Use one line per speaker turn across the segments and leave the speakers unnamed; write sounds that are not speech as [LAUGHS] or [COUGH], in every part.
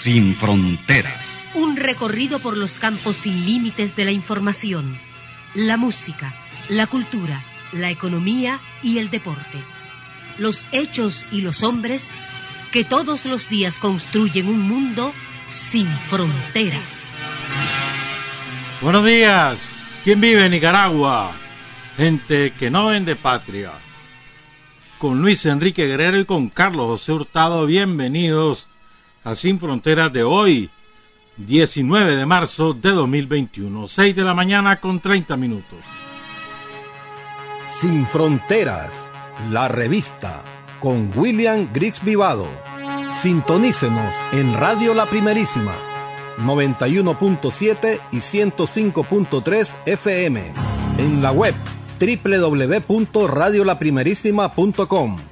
Sin fronteras.
Un recorrido por los campos sin límites de la información, la música, la cultura, la economía y el deporte. Los hechos y los hombres que todos los días construyen un mundo sin fronteras.
Buenos días. ¿Quién vive en Nicaragua? Gente que no vende patria. Con Luis Enrique Guerrero y con Carlos José Hurtado, bienvenidos a Sin Fronteras de hoy, 19 de marzo de 2021, 6 de la mañana con 30 minutos.
Sin Fronteras, la revista, con William Griggs Vivado. Sintonícenos en Radio La Primerísima, 91.7 y 105.3 FM. En la web www.radiolaprimerísima.com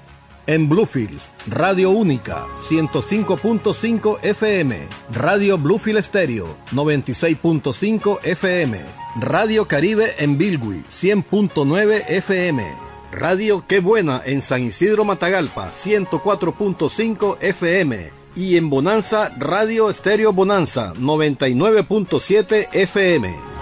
en Bluefields, Radio Única, 105.5 FM, Radio Bluefield Stereo, 96.5 FM, Radio Caribe en Bilwi, 100.9 FM, Radio Qué Buena en San Isidro Matagalpa, 104.5 FM, y en Bonanza, Radio Estéreo Bonanza, 99.7 FM.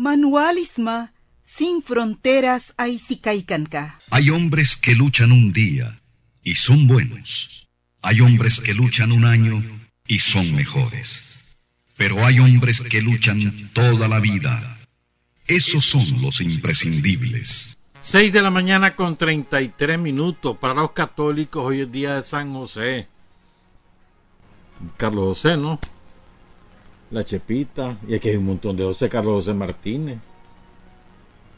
Manualisma sin fronteras Aizicaicanca.
Hay hombres que luchan un día y son buenos. Hay hombres que luchan un año y son mejores. Pero hay hombres que luchan toda la vida. Esos son los imprescindibles.
6 de la mañana con 33 minutos. Para los católicos hoy es día de San José. Carlos José, ¿no? La Chepita. Y aquí hay un montón de José Carlos José Martínez.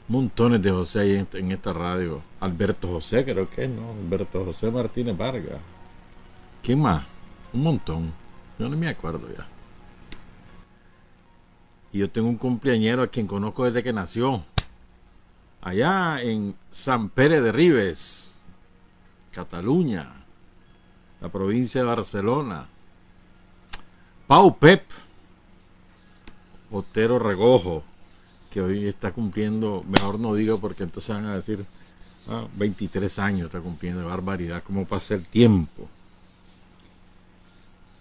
Montones de José ahí en, esta radio. Alberto José, creo que ¿no? Alberto José Martínez Vargas. ¿Quién más? Un montón. Yo no me acuerdo ya. Y yo tengo un cumpleañero a quien conozco desde que nació. Allá en San Pérez de Ribes, Cataluña, la provincia de Barcelona. Pau Pep, Otero Regojo, que hoy está cumpliendo, mejor no digo porque entonces van a decir, 23 ah, años está cumpliendo, barbaridad, cómo pasa el tiempo.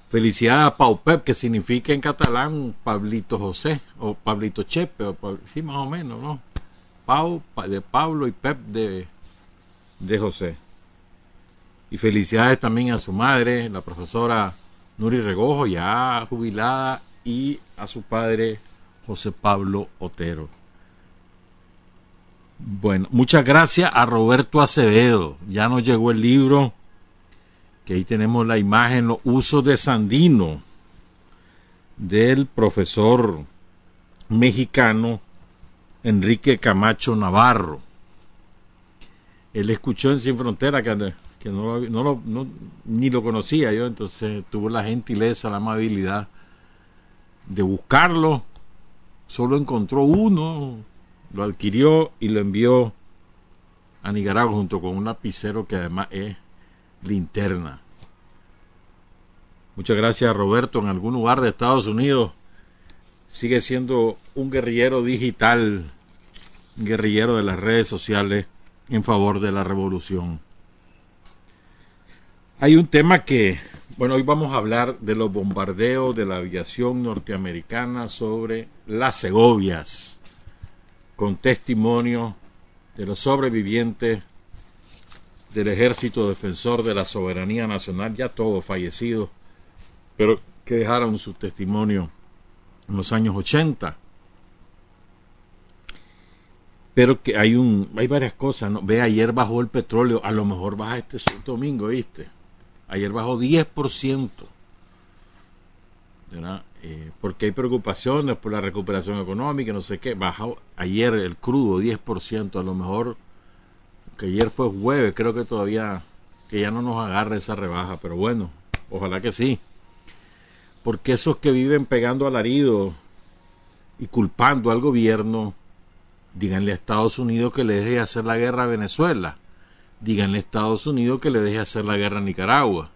Felicidad a Pau Pep, que significa en catalán Pablito José, o Pablito Chepe, o sí, más o menos, ¿no? Pau de Pablo y Pep de, de José. Y felicidades también a su madre, la profesora Nuri Regojo, ya jubilada, y a su padre José Pablo Otero. Bueno, muchas gracias a Roberto Acevedo. Ya nos llegó el libro que ahí tenemos la imagen, los usos de Sandino, del profesor mexicano Enrique Camacho Navarro. Él escuchó en Sin Frontera que, no, ni lo conocía yo, entonces tuvo la gentileza, la amabilidad de buscarlo. Solo encontró uno, lo adquirió y lo envió a Nicaragua junto con un lapicero que además es linterna. Muchas gracias Roberto. En algún lugar de Estados Unidos sigue siendo un guerrillero digital, un guerrillero de las redes sociales en favor de la revolución. Hay un tema que, bueno, hoy vamos a hablar de los bombardeos de la aviación norteamericana sobre las Segovias, con testimonio de los sobrevivientes del Ejército Defensor de la Soberanía Nacional, ya todos fallecidos, pero que dejaron su testimonio en los años 80. Pero que hay un hay varias cosas, ¿no? Ve, ayer bajó el petróleo, a lo mejor baja este domingo, ¿viste? Ayer bajó 10%. ¿verdad? Eh, porque hay preocupaciones por la recuperación económica, no sé qué. Bajó ayer el crudo 10%, a lo mejor que ayer fue jueves, creo que todavía que ya no nos agarre esa rebaja, pero bueno, ojalá que sí. Porque esos que viven pegando alarido y culpando al gobierno, díganle a Estados Unidos que le deje hacer la guerra a Venezuela, díganle a Estados Unidos que le deje hacer la guerra a Nicaragua.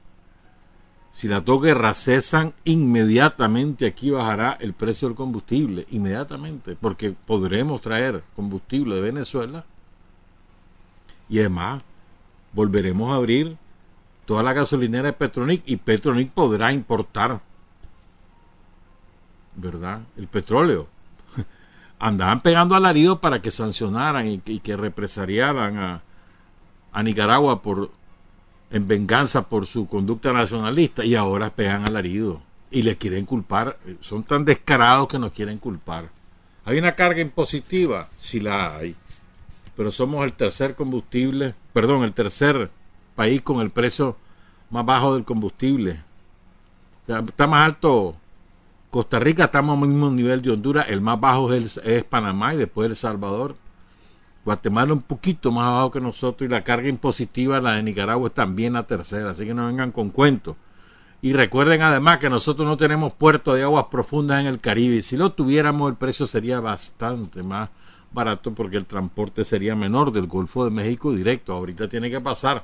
Si dos guerras cesan, inmediatamente aquí bajará el precio del combustible, inmediatamente, porque podremos traer combustible de Venezuela y además volveremos a abrir toda la gasolinera de Petronic y Petronic podrá importar, ¿verdad? El petróleo. [LAUGHS] Andaban pegando alarido para que sancionaran y, que represariaran a, a Nicaragua por en venganza por su conducta nacionalista y ahora pegan alarido y le quieren culpar, son tan descarados que nos quieren culpar. ¿Hay una carga impositiva? Sí la hay pero somos el tercer combustible, perdón, el tercer país con el precio más bajo del combustible. está más alto Costa Rica, estamos al mismo nivel de Honduras, el más bajo es, es Panamá y después El Salvador. Guatemala un poquito más bajo que nosotros y la carga impositiva, la de Nicaragua, es también la tercera, así que no vengan con cuentos. Y recuerden además que nosotros no tenemos puerto de aguas profundas en el Caribe si lo tuviéramos el precio sería bastante más barato porque el transporte sería menor del Golfo de México directo. Ahorita tiene que pasar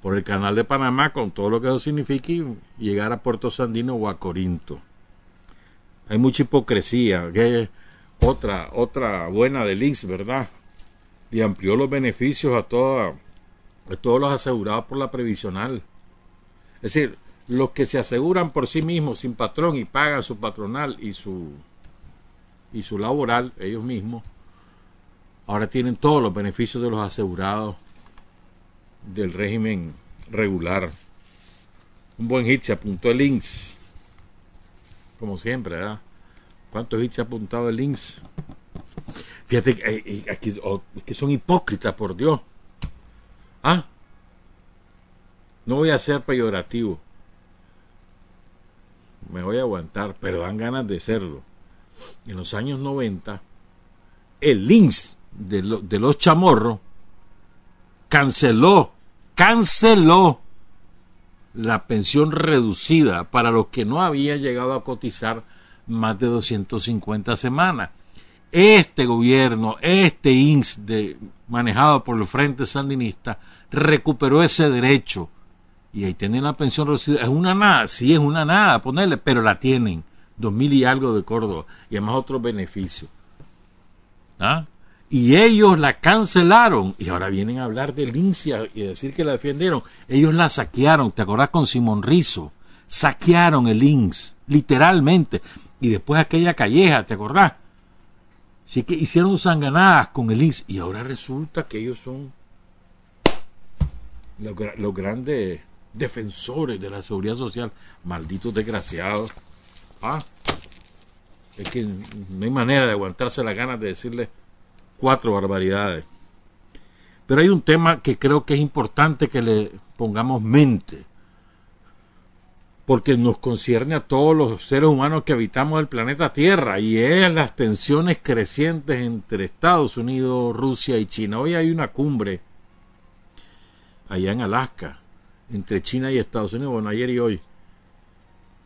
por el canal de Panamá con todo lo que eso significa y llegar a Puerto Sandino o a Corinto. Hay mucha hipocresía. Que otra, otra buena de Links, ¿verdad? Y amplió los beneficios a, todos los asegurados por la previsional. Es decir, los que se aseguran por sí mismos sin patrón y pagan su patronal y su y su laboral ellos mismos ahora tienen todos los beneficios de los asegurados del régimen regular. Un buen hit se apuntó el links. Como siempre, ¿verdad? ¿Cuántos hits se ha apuntado el links? Fíjate que, eh, eh, que son hipócritas, por Dios. ¿Ah? No voy a ser peyorativo. Me voy a aguantar, pero dan ganas de serlo. En los años 90, el links de, los chamorros canceló, canceló la pensión reducida para los que no habían llegado a cotizar más de 250 semanas. Este gobierno, este INS manejado por el Frente Sandinista, recuperó ese derecho. Y ahí tienen la pensión reducida. Es una nada, sí es una nada, ponerle, pero la tienen. Dos mil y algo de Córdoba. Y además otros beneficios. ¿Ah? y ellos la cancelaron y ahora vienen a hablar de Lincia y decir que la defendieron. Ellos la saquearon, ¿te acordás con Simón Rizo? Saquearon el INS, literalmente. Y después aquella calleja, ¿te acordás? Así que hicieron sanganadas con el INS y ahora resulta que ellos son los, los grandes defensores de la seguridad social. Malditos desgraciados. ¿Ah? Es que no hay manera de aguantarse las ganas de decirle cuatro barbaridades. Pero hay un tema que creo que es importante que le pongamos mente, porque nos concierne a todos los seres humanos que habitamos el planeta Tierra, y es las tensiones crecientes entre Estados Unidos, Rusia y China. Hoy hay una cumbre allá en Alaska, entre China y Estados Unidos, bueno, ayer y hoy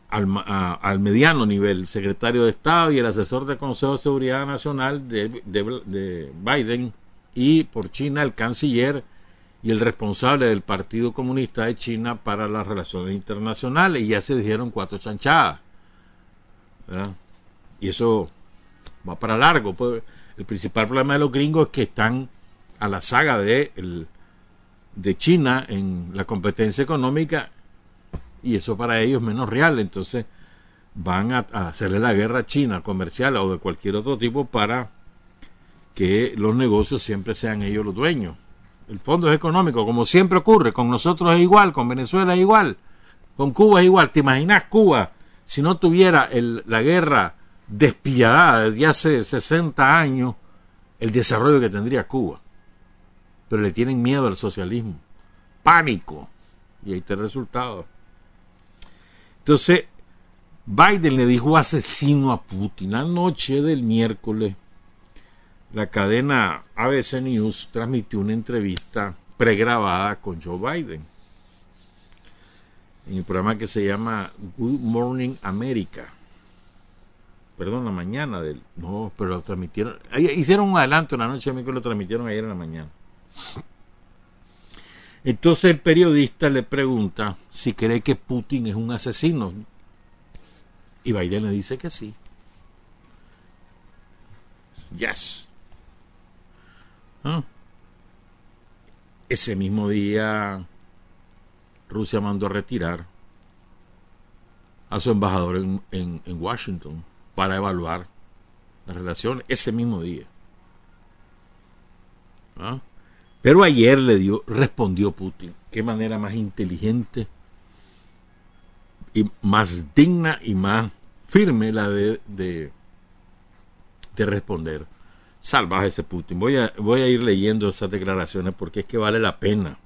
al, mediano nivel, secretario de Estado y el asesor del Consejo de Seguridad Nacional de, de, Biden, y por China el canciller y el responsable del Partido Comunista de China para las relaciones internacionales, y ya se dijeron cuatro chanchadas. Y eso va para largo. Pues, el principal problema de los gringos es que están a la saga de, de China en la competencia económica y eso para ellos es menos real. Entonces van a, hacerle la guerra a China comercial o de cualquier otro tipo para que los negocios siempre sean ellos los dueños. El fondo es económico, como siempre ocurre, con nosotros es igual, con Venezuela es igual, con Cuba es igual. ¿Te imaginas Cuba si no tuviera la guerra despiadada desde hace 60 años, el desarrollo que tendría Cuba? Pero le tienen miedo al socialismo, pánico, y ahí está el resultado. Entonces, Biden le dijo asesino a Putin. Anoche del miércoles, la cadena ABC News transmitió una entrevista pregrabada con Joe Biden. en el programa que se llama Good Morning America. Perdón, la mañana del... No, pero lo transmitieron... Hicieron un adelanto en la noche de lo transmitieron ayer en la mañana. Entonces el periodista le pregunta si cree que Putin es un asesino. Y Biden le dice que sí. Yes. ¿Ah? Ese mismo día Rusia mandó a retirar a su embajador en, en, Washington para evaluar la relación ese mismo día. ¿Ah? Pero ayer le dio, respondió Putin. Qué manera más inteligente y más digna y más firme la de, de, de responder. Salvaje ese Putin. Voy a, ir leyendo esas declaraciones porque es que vale la pena.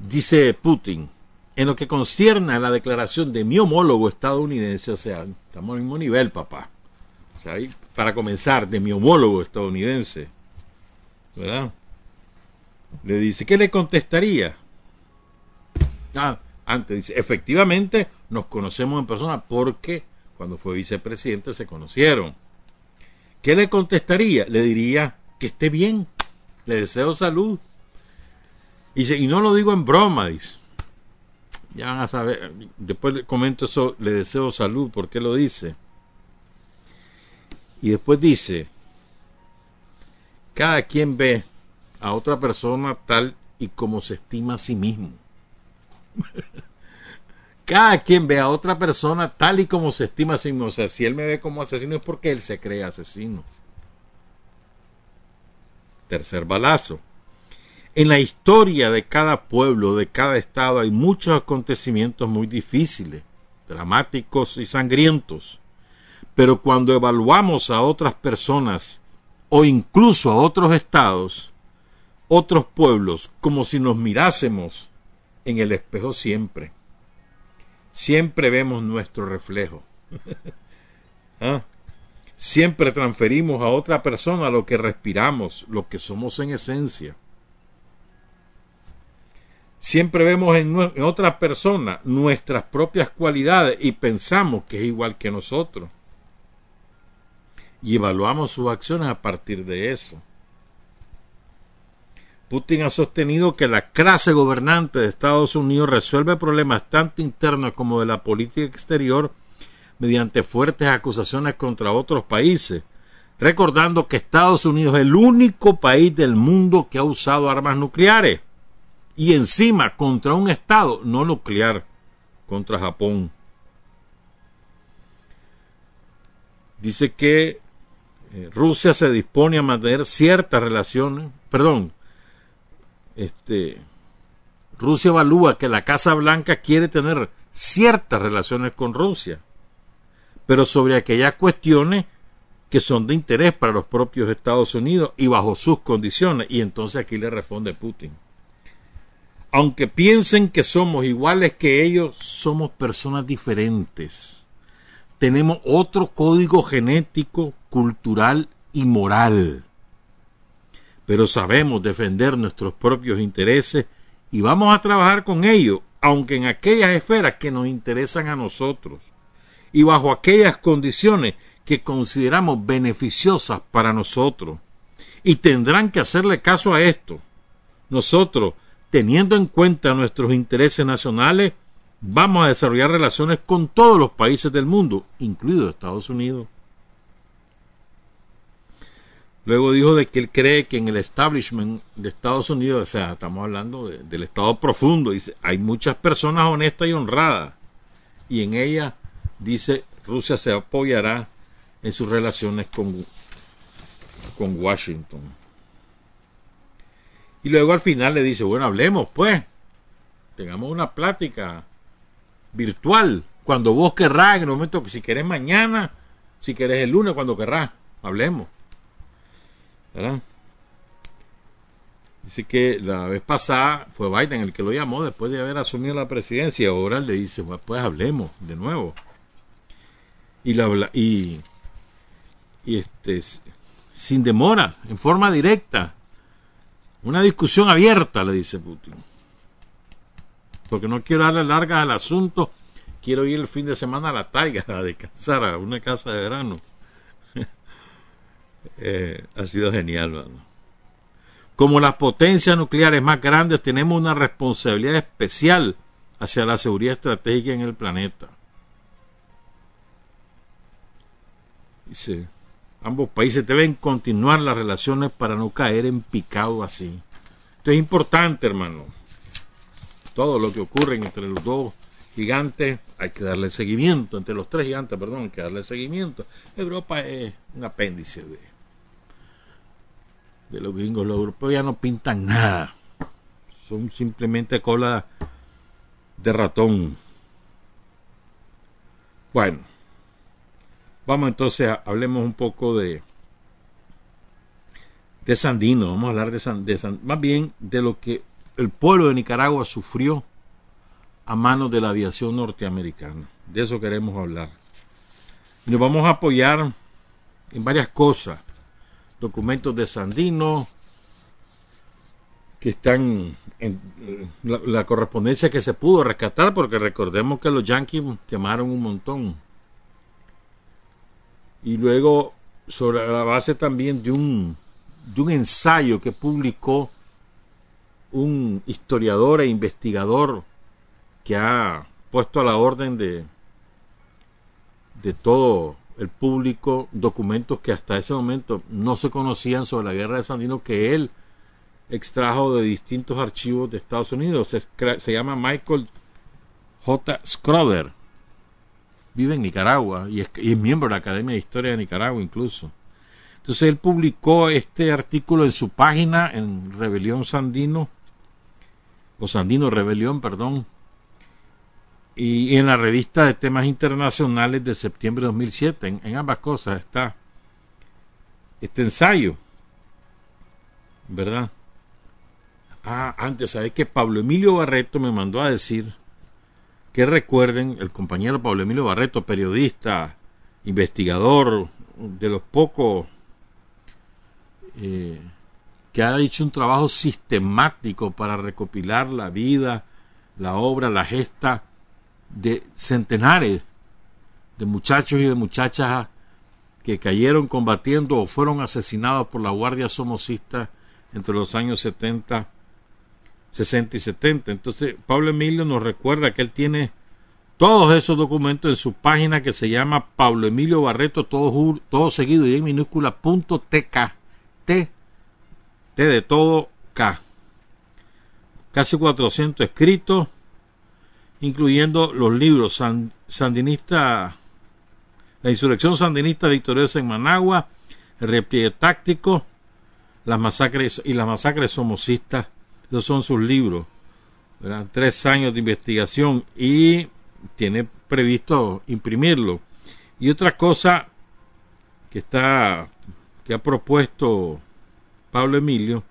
Dice Putin, en lo que concierne a la declaración de mi homólogo estadounidense, o sea, estamos al mismo nivel, papá. O sea, para comenzar, de mi homólogo estadounidense, ¿verdad? Le dice, ¿qué le contestaría? Ah, antes dice, efectivamente nos conocemos en persona porque cuando fue vicepresidente se conocieron. ¿Qué le contestaría? Le diría que esté bien, le deseo salud, y, no lo digo en broma, dice. Ya van a saber, después comento eso, le deseo salud, ¿por qué lo dice? Y después dice, cada quien ve a otra persona tal y como se estima a sí mismo. [LAUGHS] cada quien ve a otra persona tal y como se estima a sí mismo. O sea, si él me ve como asesino es porque él se cree asesino. Tercer balazo. En la historia de cada pueblo, de cada estado, hay muchos acontecimientos muy difíciles, dramáticos y sangrientos. Pero cuando evaluamos a otras personas o incluso a otros estados, otros pueblos, como si nos mirásemos en el espejo siempre, siempre vemos nuestro reflejo. [LAUGHS] ¿Ah? Siempre transferimos a otra persona lo que respiramos, lo que somos en esencia. Siempre vemos en, otra persona nuestras propias cualidades y pensamos que es igual que nosotros. Y evaluamos sus acciones a partir de eso. Putin ha sostenido que la clase gobernante de Estados Unidos resuelve problemas tanto internos como de la política exterior mediante fuertes acusaciones contra otros países, recordando que Estados Unidos es el único país del mundo que ha usado armas nucleares y encima contra un Estado no nuclear, contra Japón. Dice que eh, Rusia se dispone a mantener ciertas relaciones, perdón, este, Rusia evalúa que la Casa Blanca quiere tener ciertas relaciones con Rusia, pero sobre aquellas cuestiones que son de interés para los propios Estados Unidos y bajo sus condiciones. Y entonces aquí le responde Putin aunque piensen que somos iguales que ellos, somos personas diferentes. Tenemos otro código genético, cultural y moral. Pero sabemos defender nuestros propios intereses y vamos a trabajar con ellos, aunque en aquellas esferas que nos interesan a nosotros y bajo aquellas condiciones que consideramos beneficiosas para nosotros. Y tendrán que hacerle caso a esto. Nosotros, teniendo en cuenta nuestros intereses nacionales, vamos a desarrollar relaciones con todos los países del mundo, incluido Estados Unidos. Luego dijo de que él cree que en el establishment de Estados Unidos, o sea, estamos hablando del Estado profundo, dice, hay muchas personas honestas y honradas. Y en ella, dice, Rusia se apoyará en sus relaciones con, con Washington. Y luego al final le dice, bueno, hablemos pues, tengamos una plática virtual, cuando vos querrás, en el momento que si querés mañana, si querés el lunes, cuando querrás, hablemos. ¿Verdad? Dice que la vez pasada fue Biden el que lo llamó después de haber asumido la presidencia. Ahora le dice, pues hablemos de nuevo. Y, la, y, y este, sin demora, en forma directa, una discusión abierta, le dice Putin. porque no quiero darle largas al asunto. Quiero ir el fin de semana a la taiga [LAUGHS] a descansar a una casa de verano. Eh, ha sido genial, mano. Como las potencias nucleares más grandes, tenemos una responsabilidad especial hacia la seguridad estratégica en el planeta. Dice, ambos países deben continuar las relaciones para no caer en picado así. Esto es importante, hermano. Todo lo que ocurre entre los dos gigantes hay que darle seguimiento. Entre los tres gigantes, perdón, hay que darle seguimiento. Europa es un apéndice de, de los gringos. Los europeos ya no pintan nada. Son simplemente cola de ratón. Bueno, vamos entonces a hablemos un poco de de Sandino, vamos a hablar de, San, de más bien de lo que el pueblo de Nicaragua sufrió a manos de la aviación norteamericana. De eso queremos hablar. Nos vamos a apoyar en varias cosas. Documentos de Sandino, que están en la, correspondencia que se pudo rescatar, porque recordemos que los yanquis quemaron un montón. Y luego, sobre la base también de un de un ensayo que publicó un historiador e investigador que ha puesto a la orden de, de todo el público documentos que hasta ese momento no se conocían sobre la guerra de Sandino que él extrajo de distintos archivos de Estados Unidos. Se, se llama Michael J. Scroder. Vive en Nicaragua y es, y es miembro de la Academia de Historia de Nicaragua incluso. Entonces él publicó este artículo en su página en Rebelión Sandino, o Sandino Rebelión, perdón, y, en la revista de temas internacionales de septiembre de 2007. En, ambas cosas está este ensayo, ¿verdad? Ah, antes, ¿sabes que Pablo Emilio Barreto me mandó a decir que recuerden, el compañero Pablo Emilio Barreto, periodista, investigador, de los pocos eh, que ha hecho un trabajo sistemático para recopilar la vida, la obra, la gesta de centenares de muchachos y de muchachas que cayeron combatiendo o fueron asesinados por la Guardia Somocista entre los años 70, 60 y 70. Entonces, Pablo Emilio nos recuerda que él tiene todos esos documentos en su página que se llama Pablo Emilio Barreto, todo, todo seguido y en minúscula, punto TK. T, T de todo, K. Casi 400 escritos, incluyendo los libros Sandinista, La insurrección sandinista victoriosa en Managua, El repliegue táctico, las masacres y las masacres somocistas. Esos son sus libros. Tres años de investigación y tiene previsto imprimirlo. Y otra cosa que está que ha propuesto Pablo Emilio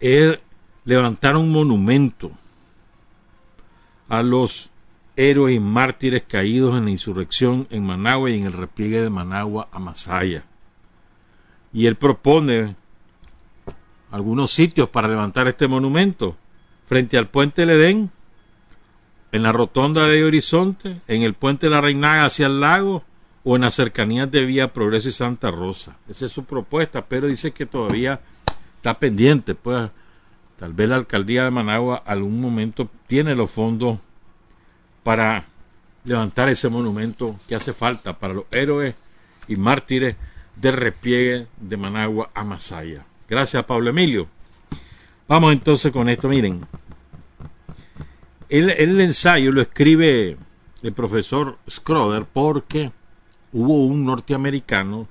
es levantar un monumento a los héroes y mártires caídos en la insurrección en Managua y en el repliegue de Managua a Masaya. Y él propone algunos sitios para levantar este monumento frente al puente del Edén, en la rotonda de Horizonte, en el puente de la Reinaga hacia el lago o en las cercanías de Vía Progreso y Santa Rosa. Esa es su propuesta, pero dice que todavía está pendiente, pues tal vez la alcaldía de Managua algún momento tiene los fondos para levantar ese monumento que hace falta para los héroes y mártires del repliegue de Managua a Masaya. Gracias, Pablo Emilio. Vamos entonces con esto, miren. El, ensayo lo escribe el profesor Scroder porque hubo un norteamericano,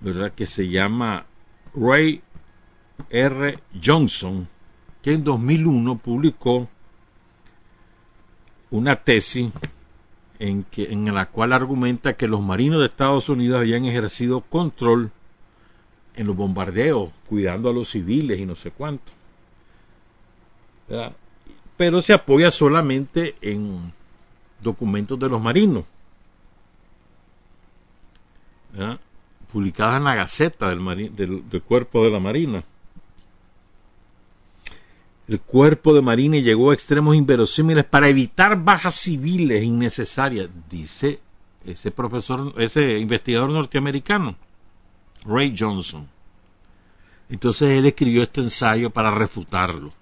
¿verdad?, que se llama Ray R. Johnson, que en 2001 publicó una tesis en, la cual argumenta que los marinos de Estados Unidos habían ejercido control en los bombardeos, cuidando a los civiles y no sé cuánto. Pero se apoya solamente en documentos de los marinos publicada en la Gaceta del, Cuerpo de la Marina. El cuerpo de Marini llegó a extremos inverosímiles para evitar bajas civiles innecesarias, dice ese profesor, ese investigador norteamericano, Ray Johnson. Entonces él escribió este ensayo para refutarlo.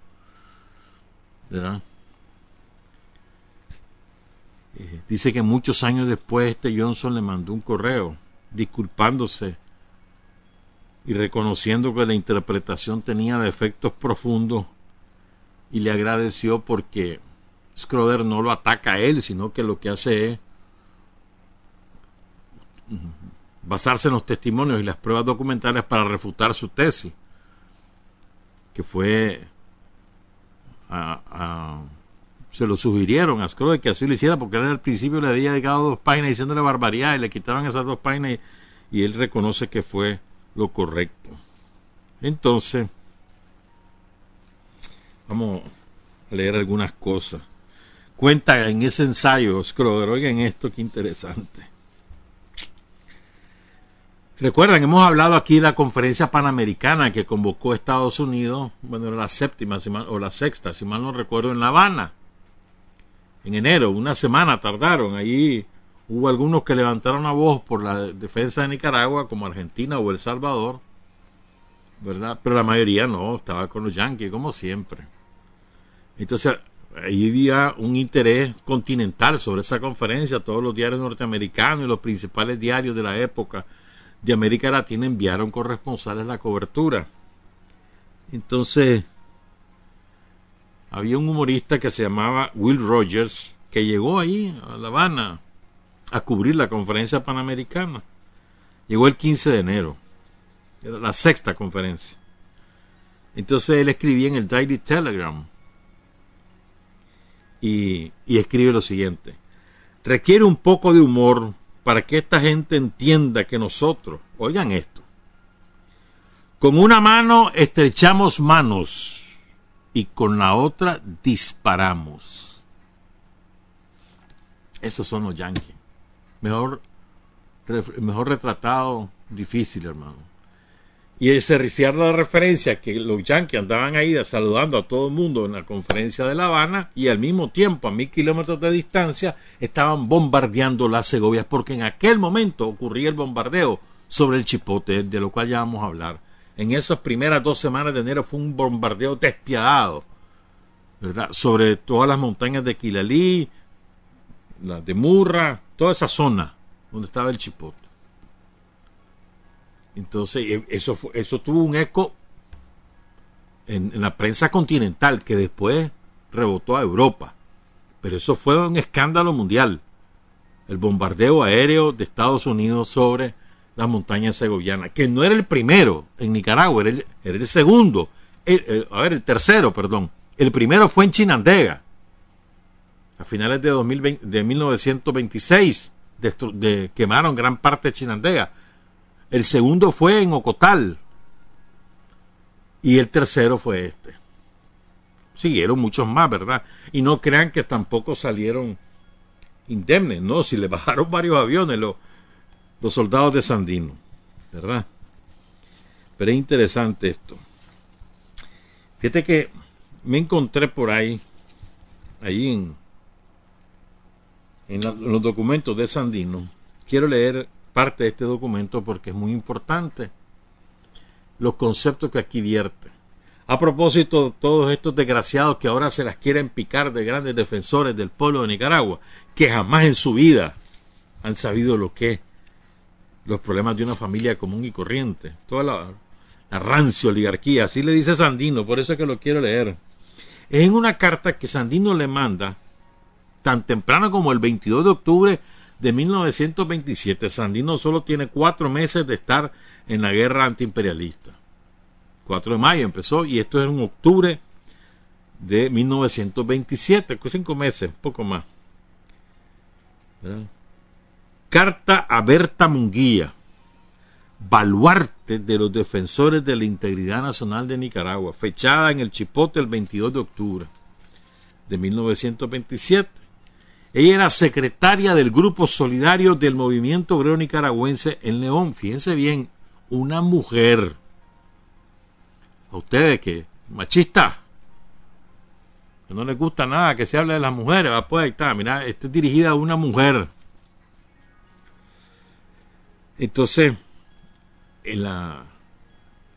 ¿verdad? Eh, dice que muchos años después este Johnson le mandó un correo disculpándose y reconociendo que la interpretación tenía defectos profundos y le agradeció porque Schroeder no lo ataca a él, sino que lo que hace es basarse en los testimonios y las pruebas documentales para refutar su tesis, que fue se lo sugirieron a Schroeder que así lo hiciera porque él al principio le había dedicado dos páginas diciéndole barbaridad y le quitaron esas dos páginas y, y él reconoce que fue lo correcto. Entonces, vamos a leer algunas cosas. Cuenta en ese ensayo, Schroeder, oigan esto, qué interesante. Recuerdan, hemos hablado aquí de la conferencia panamericana que convocó Estados Unidos, bueno, era la séptima o la sexta, si mal no recuerdo, en La Habana, en enero, una semana tardaron. Allí hubo algunos que levantaron la voz por la defensa de Nicaragua, como Argentina o El Salvador, ¿verdad? Pero la mayoría no, estaba con los yanquis, como siempre. Entonces, ahí había un interés continental sobre esa conferencia, todos los diarios norteamericanos y los principales diarios de la época de América Latina enviaron corresponsales la cobertura. Entonces, había un humorista que se llamaba Will Rogers, que llegó ahí a La Habana a cubrir la conferencia panamericana. Llegó el 15 de enero, era la sexta conferencia. Entonces él escribía en el Daily Telegram y, escribe lo siguiente. Requiere un poco de humor para que esta gente entienda que nosotros, oigan esto, con una mano estrechamos manos y con la otra disparamos. Esos son los yankees. Mejor, mejor retratado, difícil, hermano y ese la referencia que los yanquis andaban ahí saludando a todo el mundo en la conferencia de La Habana y al mismo tiempo a mil kilómetros de distancia estaban bombardeando las Segovias porque en aquel momento ocurría el bombardeo sobre el Chipote de lo cual ya vamos a hablar en esas primeras dos semanas de enero fue un bombardeo despiadado ¿verdad? sobre todas las montañas de Quilalí las de Murra toda esa zona donde estaba el Chipote entonces, eh, eso, eso tuvo un eco en, la prensa continental que después rebotó a Europa. Pero eso fue un escándalo mundial. El bombardeo aéreo de Estados Unidos sobre las montañas segovianas, que no era el primero en Nicaragua, era el, segundo, a ver, el tercero, perdón. El primero fue en Chinandega, a finales de, 2020, de 1926, de, quemaron gran parte de Chinandega. El segundo fue en Ocotal. Y el tercero fue este. Siguieron muchos más, ¿verdad? Y no crean que tampoco salieron indemnes, no, si le bajaron [LAUGHS] varios aviones los, los soldados de Sandino, ¿verdad? Pero es interesante esto. Fíjate que me encontré por ahí, ahí en, en los documentos de Sandino. Quiero leer parte de este documento porque es muy importante los conceptos que aquí vierte. A propósito todos estos desgraciados que ahora se las quieren picar de grandes defensores del pueblo de Nicaragua, que jamás en su vida han sabido lo que es los problemas de una familia común y corriente. Toda la, la rancio oligarquía, así le dice Sandino, por eso es que lo quiero leer. Es en una carta que Sandino le manda, tan temprano como el 22 de octubre de 1927. Sandino solo tiene cuatro meses de estar en la guerra antiimperialista. 4 de mayo empezó y esto es en octubre de 1927, cinco meses, poco más. Carta a Berta Munguía, baluarte de los defensores de la integridad nacional de Nicaragua, fechada en el Chipote el 22 de octubre de 1927 ella era secretaria del Grupo Solidario del Movimiento Obrero Nicaragüense en León. Fíjense bien, una mujer. A ustedes que, machista, que no les gusta nada que se hable de las mujeres, va, pues ahí está, mira, esto es dirigida a una mujer. Entonces, en la,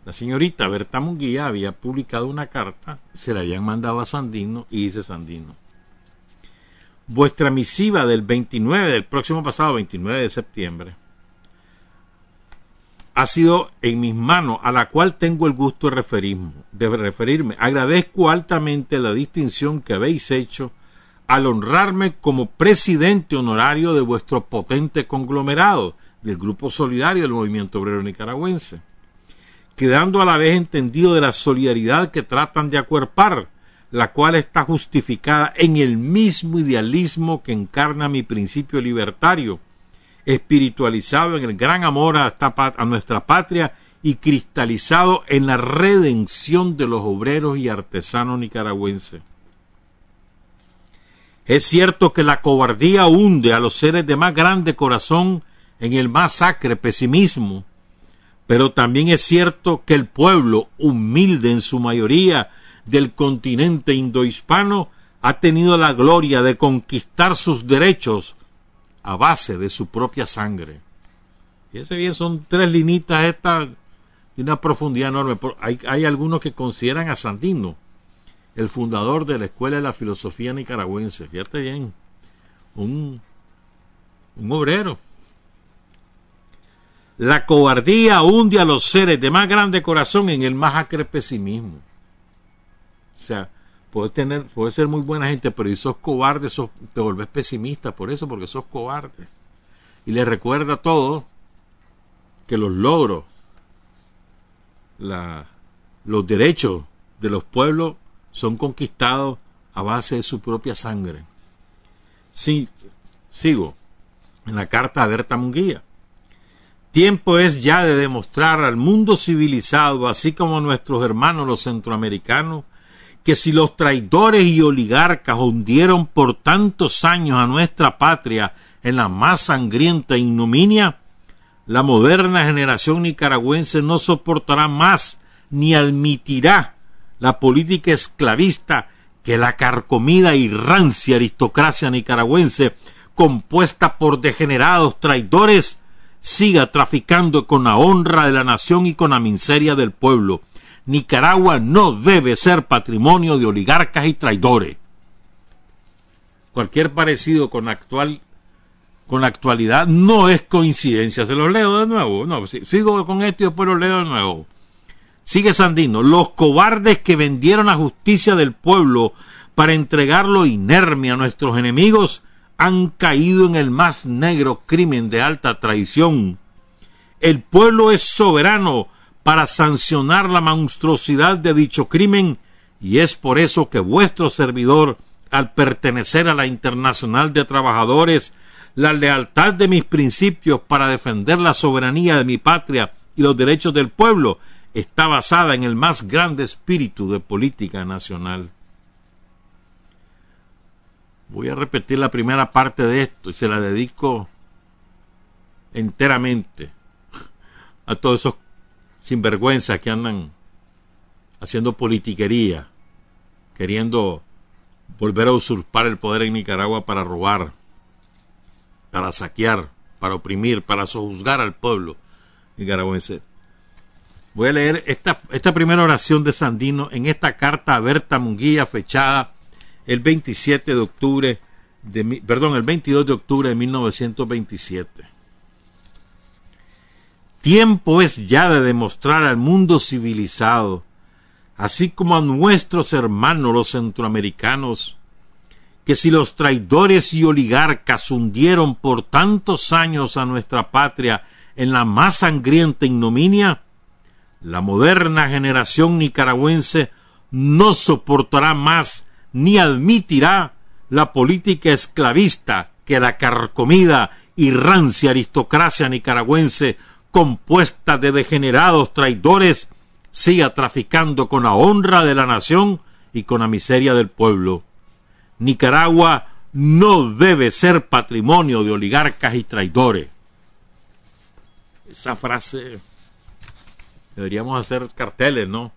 la señorita Berta Munguía había publicado una carta, se la habían mandado a Sandino y dice Sandino, vuestra misiva del 29, del próximo pasado 29 de septiembre, ha sido en mis manos, a la cual tengo el gusto de referirme. De referirme. Agradezco altamente la distinción que habéis hecho al honrarme como presidente honorario de vuestro potente conglomerado del Grupo Solidario del Movimiento Obrero Nicaragüense, quedando a la vez entendido de la solidaridad que tratan de acuerpar, la cual está justificada en el mismo idealismo que encarna mi principio libertario, espiritualizado en el gran amor a, nuestra patria y cristalizado en la redención de los obreros y artesanos nicaragüenses. Es cierto que la cobardía hunde a los seres de más grande corazón en el más sacre pesimismo, pero también es cierto que el pueblo, humilde en su mayoría, del continente indohispano, ha tenido la gloria de conquistar sus derechos a base de su propia sangre. Ese bien son tres linitas estas de una profundidad enorme. Hay, hay algunos que consideran a Sandino el fundador de la Escuela de la Filosofía Nicaragüense. Fíjate bien, un, un obrero. La cobardía hunde a los seres de más grande corazón en el más acre pesimismo. O sea, Puedes tener, puedes ser muy buena gente, pero si sos cobarde, sos, te volvés pesimista por eso, porque sos cobarde. Y le recuerda a todos que los logros, la, los derechos de los pueblos son conquistados a base de su propia sangre. Sí, sigo en la carta a Berta Munguía. Tiempo es ya de demostrar al mundo civilizado, así como a nuestros hermanos los centroamericanos, que si los traidores y oligarcas hundieron por tantos años a nuestra patria en la más sangrienta ignominia, la moderna generación nicaragüense no soportará más ni admitirá la política esclavista que la carcomida y rancia aristocracia nicaragüense, compuesta por degenerados traidores, siga traficando con la honra de la nación y con la miseria del pueblo Nicaragua no debe ser patrimonio de oligarcas y traidores. Cualquier parecido con actual con la actualidad no es coincidencia. Se los leo de nuevo. No, sigo con esto y después lo leo de nuevo. Sigue Sandino. Los cobardes que vendieron la justicia del pueblo para entregarlo inerme a nuestros enemigos han caído en el más negro crimen de alta traición. El pueblo es soberano para sancionar la monstruosidad de dicho crimen y es por eso que vuestro servidor, al pertenecer a la Internacional de Trabajadores, la lealtad de mis principios para defender la soberanía de mi patria y los derechos del pueblo, está basada en el más grande espíritu de política nacional. Voy a repetir la primera parte de esto y se la dedico enteramente a todos esos sinvergüenzas que andan haciendo politiquería, queriendo volver a usurpar el poder en Nicaragua para robar, para saquear, para oprimir, para sojuzgar al pueblo nicaragüense. Voy a leer esta, esta primera oración de Sandino en esta carta a Berta Munguía fechada el 27 de octubre de, perdón, el 22 de octubre de 1927. Tiempo es ya de demostrar al mundo civilizado, así como a nuestros hermanos los centroamericanos, que si los traidores y oligarcas hundieron por tantos años a nuestra patria en la más sangrienta ignominia, la moderna generación nicaragüense no soportará más ni admitirá la política esclavista que la carcomida y rancia aristocracia nicaragüense compuesta de degenerados traidores, siga traficando con la honra de la nación y con la miseria del pueblo. Nicaragua no debe ser patrimonio de oligarcas y traidores. Esa frase deberíamos hacer carteles, ¿no?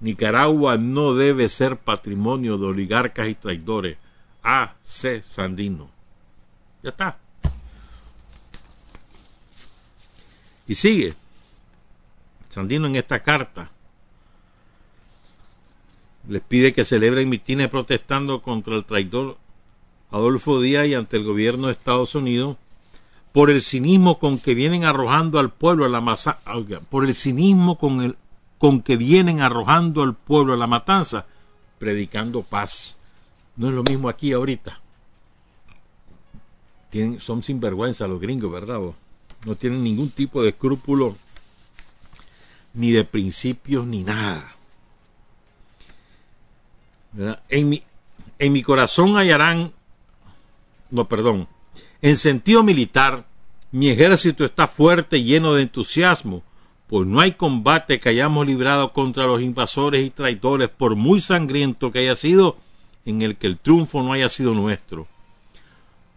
Nicaragua no debe ser patrimonio de oligarcas y traidores. A. C. Sandino. Ya está. Y sigue. Sandino en esta carta les pide que celebren mitines protestando contra el traidor Adolfo Díaz y ante el gobierno de Estados Unidos por el cinismo con que vienen arrojando al pueblo a la masa, por el cinismo con el con que vienen arrojando al pueblo a la matanza, predicando paz. No es lo mismo aquí ahorita. Son sinvergüenza los gringos, ¿verdad? No tienen ningún tipo de escrúpulo, ni de principios, ni nada. En mi, en mi corazón hallarán, no, perdón, en sentido militar, mi ejército está fuerte y lleno de entusiasmo, pues no hay combate que hayamos librado contra los invasores y traidores, por muy sangriento que haya sido, en el que el triunfo no haya sido nuestro.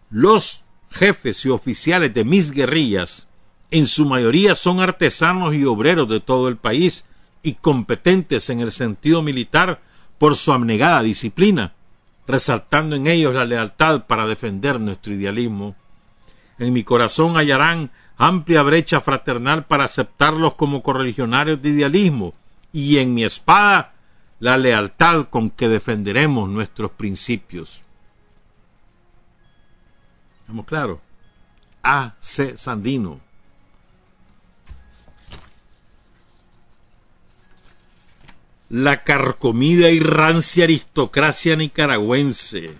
Los jefes y oficiales de mis guerrillas, en su mayoría son artesanos y obreros de todo el país y competentes en el sentido militar por su abnegada disciplina, resaltando en ellos la lealtad para defender nuestro idealismo. En mi corazón hallarán amplia brecha fraternal para aceptarlos como correligionarios de idealismo, y en mi espada la lealtad con que defenderemos nuestros principios. ¿Estamos claros? A. C. Sandino. La carcomida y rancia aristocracia nicaragüense,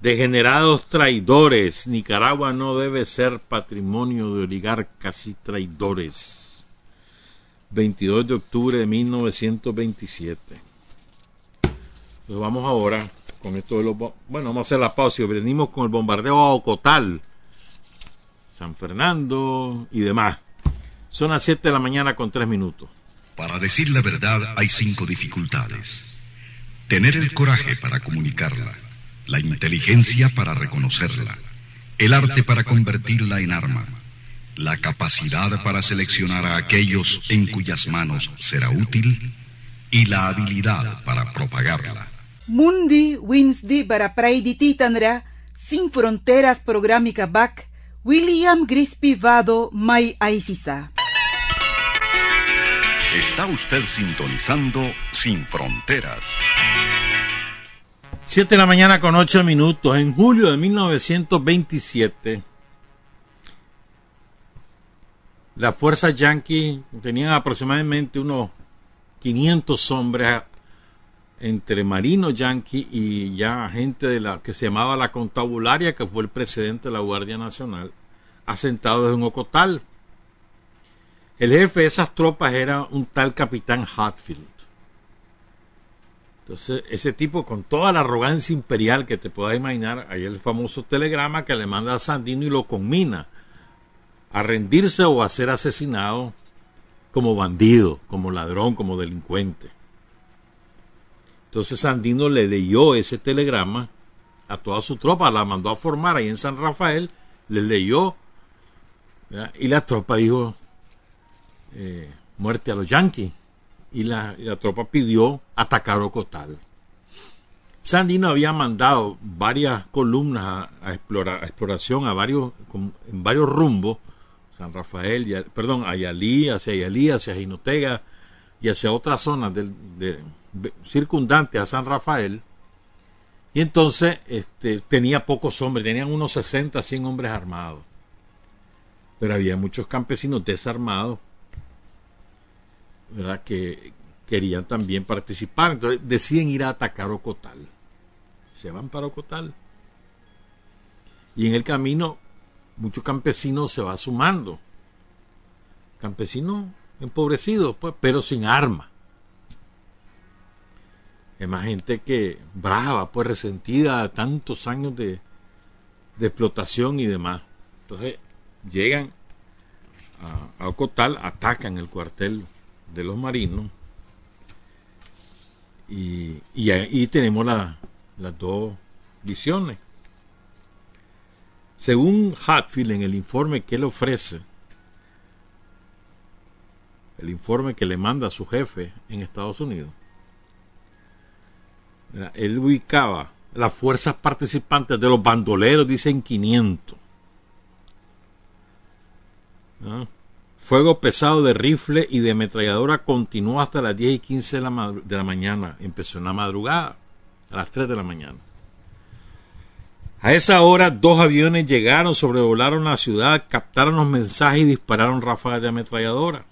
degenerados traidores, Nicaragua no debe ser patrimonio de oligarcas y traidores. 22 de octubre de 1927. Pues vamos ahora con esto de los... Bueno, vamos a hacer la pausa y venimos con el bombardeo a Ocotal, San Fernando y demás. Son las 7 de la mañana con 3 minutos.
Para decir la verdad hay cinco dificultades. Tener el coraje para comunicarla, la inteligencia para reconocerla, el arte para convertirla en arma, la capacidad para seleccionar a aquellos en cuyas manos será útil y la habilidad para propagarla.
Mundi Winsdi para Praidititanra, Sin Fronteras Programica Back, William Grisby Vado Mai Aisisa.
Está usted sintonizando Sin Fronteras.
Siete de la mañana con ocho minutos. En julio de 1927, las fuerzas yanquis tenían aproximadamente unos 500 hombres entre marinos yanquis y ya gente de la que se llamaba la contabularia, que fue el presidente de la Guardia Nacional, asentados en Ocotal. El jefe de esas tropas era un tal capitán Hatfield. Entonces, ese tipo con toda la arrogancia imperial que te puedas imaginar, hay el famoso telegrama que le manda a Sandino y lo conmina a rendirse o a ser asesinado como bandido, como ladrón, como delincuente. Entonces Sandino le leyó ese telegrama a toda su tropa, la mandó a formar ahí en San Rafael, le leyó y la tropa dijo eh, muerte a los yanquis y la, tropa pidió atacar Ocotal. Sandino había mandado varias columnas a, exploración a varios, en varios rumbos, San Rafael, perdón, a Yalí, hacia Yalí, hacia Jinotega y hacia otras zonas del, circundantes a San Rafael. Y entonces este, tenía pocos hombres, tenían unos 60, 100 hombres armados. Pero había muchos campesinos desarmados ¿verdad? que querían también participar. Entonces deciden ir a atacar Ocotal. Se van para Ocotal. Y en el camino muchos campesinos se va sumando. Campesinos empobrecidos, pues, pero sin arma. Es más gente que brava, pues resentida tantos años de, explotación y demás. Entonces llegan a, a Ocotal, atacan el cuartel de los marinos. Y, y ahí tenemos las dos visiones. Según Hatfield, en el informe que él ofrece, el informe que le manda a su jefe en Estados Unidos, Él ubicaba las fuerzas participantes de los bandoleros, dicen 500. ¿Ah? Fuego pesado de rifle y de ametralladora continuó hasta las 10 y 15 de la, de la mañana. Empezó en la madrugada, a las 3 de la mañana. A esa hora, dos aviones llegaron, sobrevolaron la ciudad, captaron los mensajes y dispararon ráfagas de ametralladora.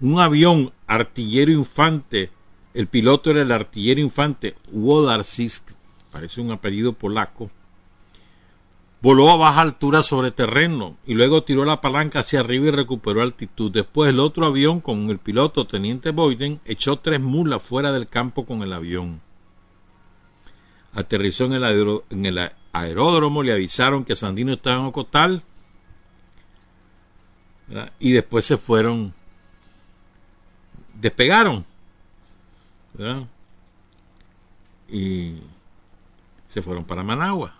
Un avión artillero infante, el piloto era el artillero infante Wodarczyk, parece un apellido polaco, voló a baja altura sobre terreno y luego tiró la palanca hacia arriba y recuperó altitud. Después el otro avión con el piloto teniente Boyden echó tres mulas fuera del campo con el avión. Aterrizó en el, aeródromo, le avisaron que Sandino estaba en Ocotal y después se fueron, despegaron y se fueron para Managua.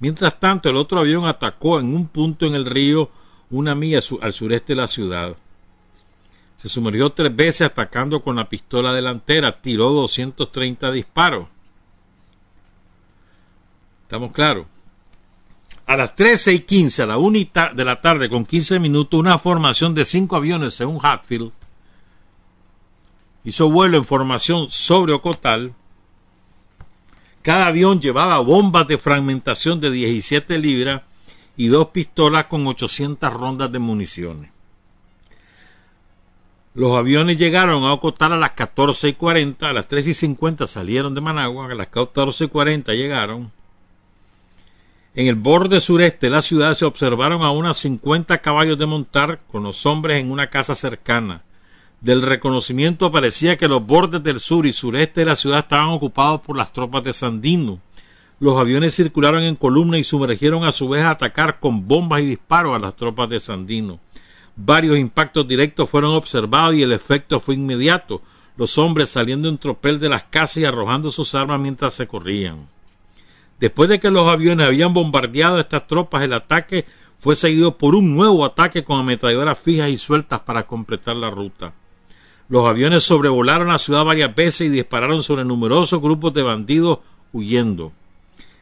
Mientras tanto, el otro avión atacó en un punto en el río una milla al sureste de la ciudad. Se sumergió tres veces atacando con la pistola delantera, tiró 230 disparos. ¿Estamos claros? A las 13 y 15, a la 1 de la tarde, con 15 minutos, una formación de cinco aviones, según Hatfield, hizo vuelo en formación sobre Ocotal cada avión llevaba bombas de fragmentación de 17 libras y dos pistolas con 800 rondas de municiones. Los aviones llegaron a Ocotal a las 14 y 40, a las 3 y 50 salieron de Managua, a las 14 y 40 llegaron. En el borde sureste de la ciudad se observaron a unos 50 caballos de montar con los hombres en una casa cercana. Del reconocimiento parecía que los bordes del sur y sureste de la ciudad estaban ocupados por las tropas de Sandino. Los aviones circularon en columna y sumergieron a su vez a atacar con bombas y disparos a las tropas de Sandino. Varios impactos directos fueron observados y el efecto fue inmediato, los hombres saliendo en tropel de las casas y arrojando sus armas mientras se corrían. Después de que los aviones habían bombardeado a estas tropas, el ataque fue seguido por un nuevo ataque con ametralladoras fijas y sueltas para completar la ruta. Los aviones sobrevolaron la ciudad varias veces y dispararon sobre numerosos grupos de bandidos huyendo.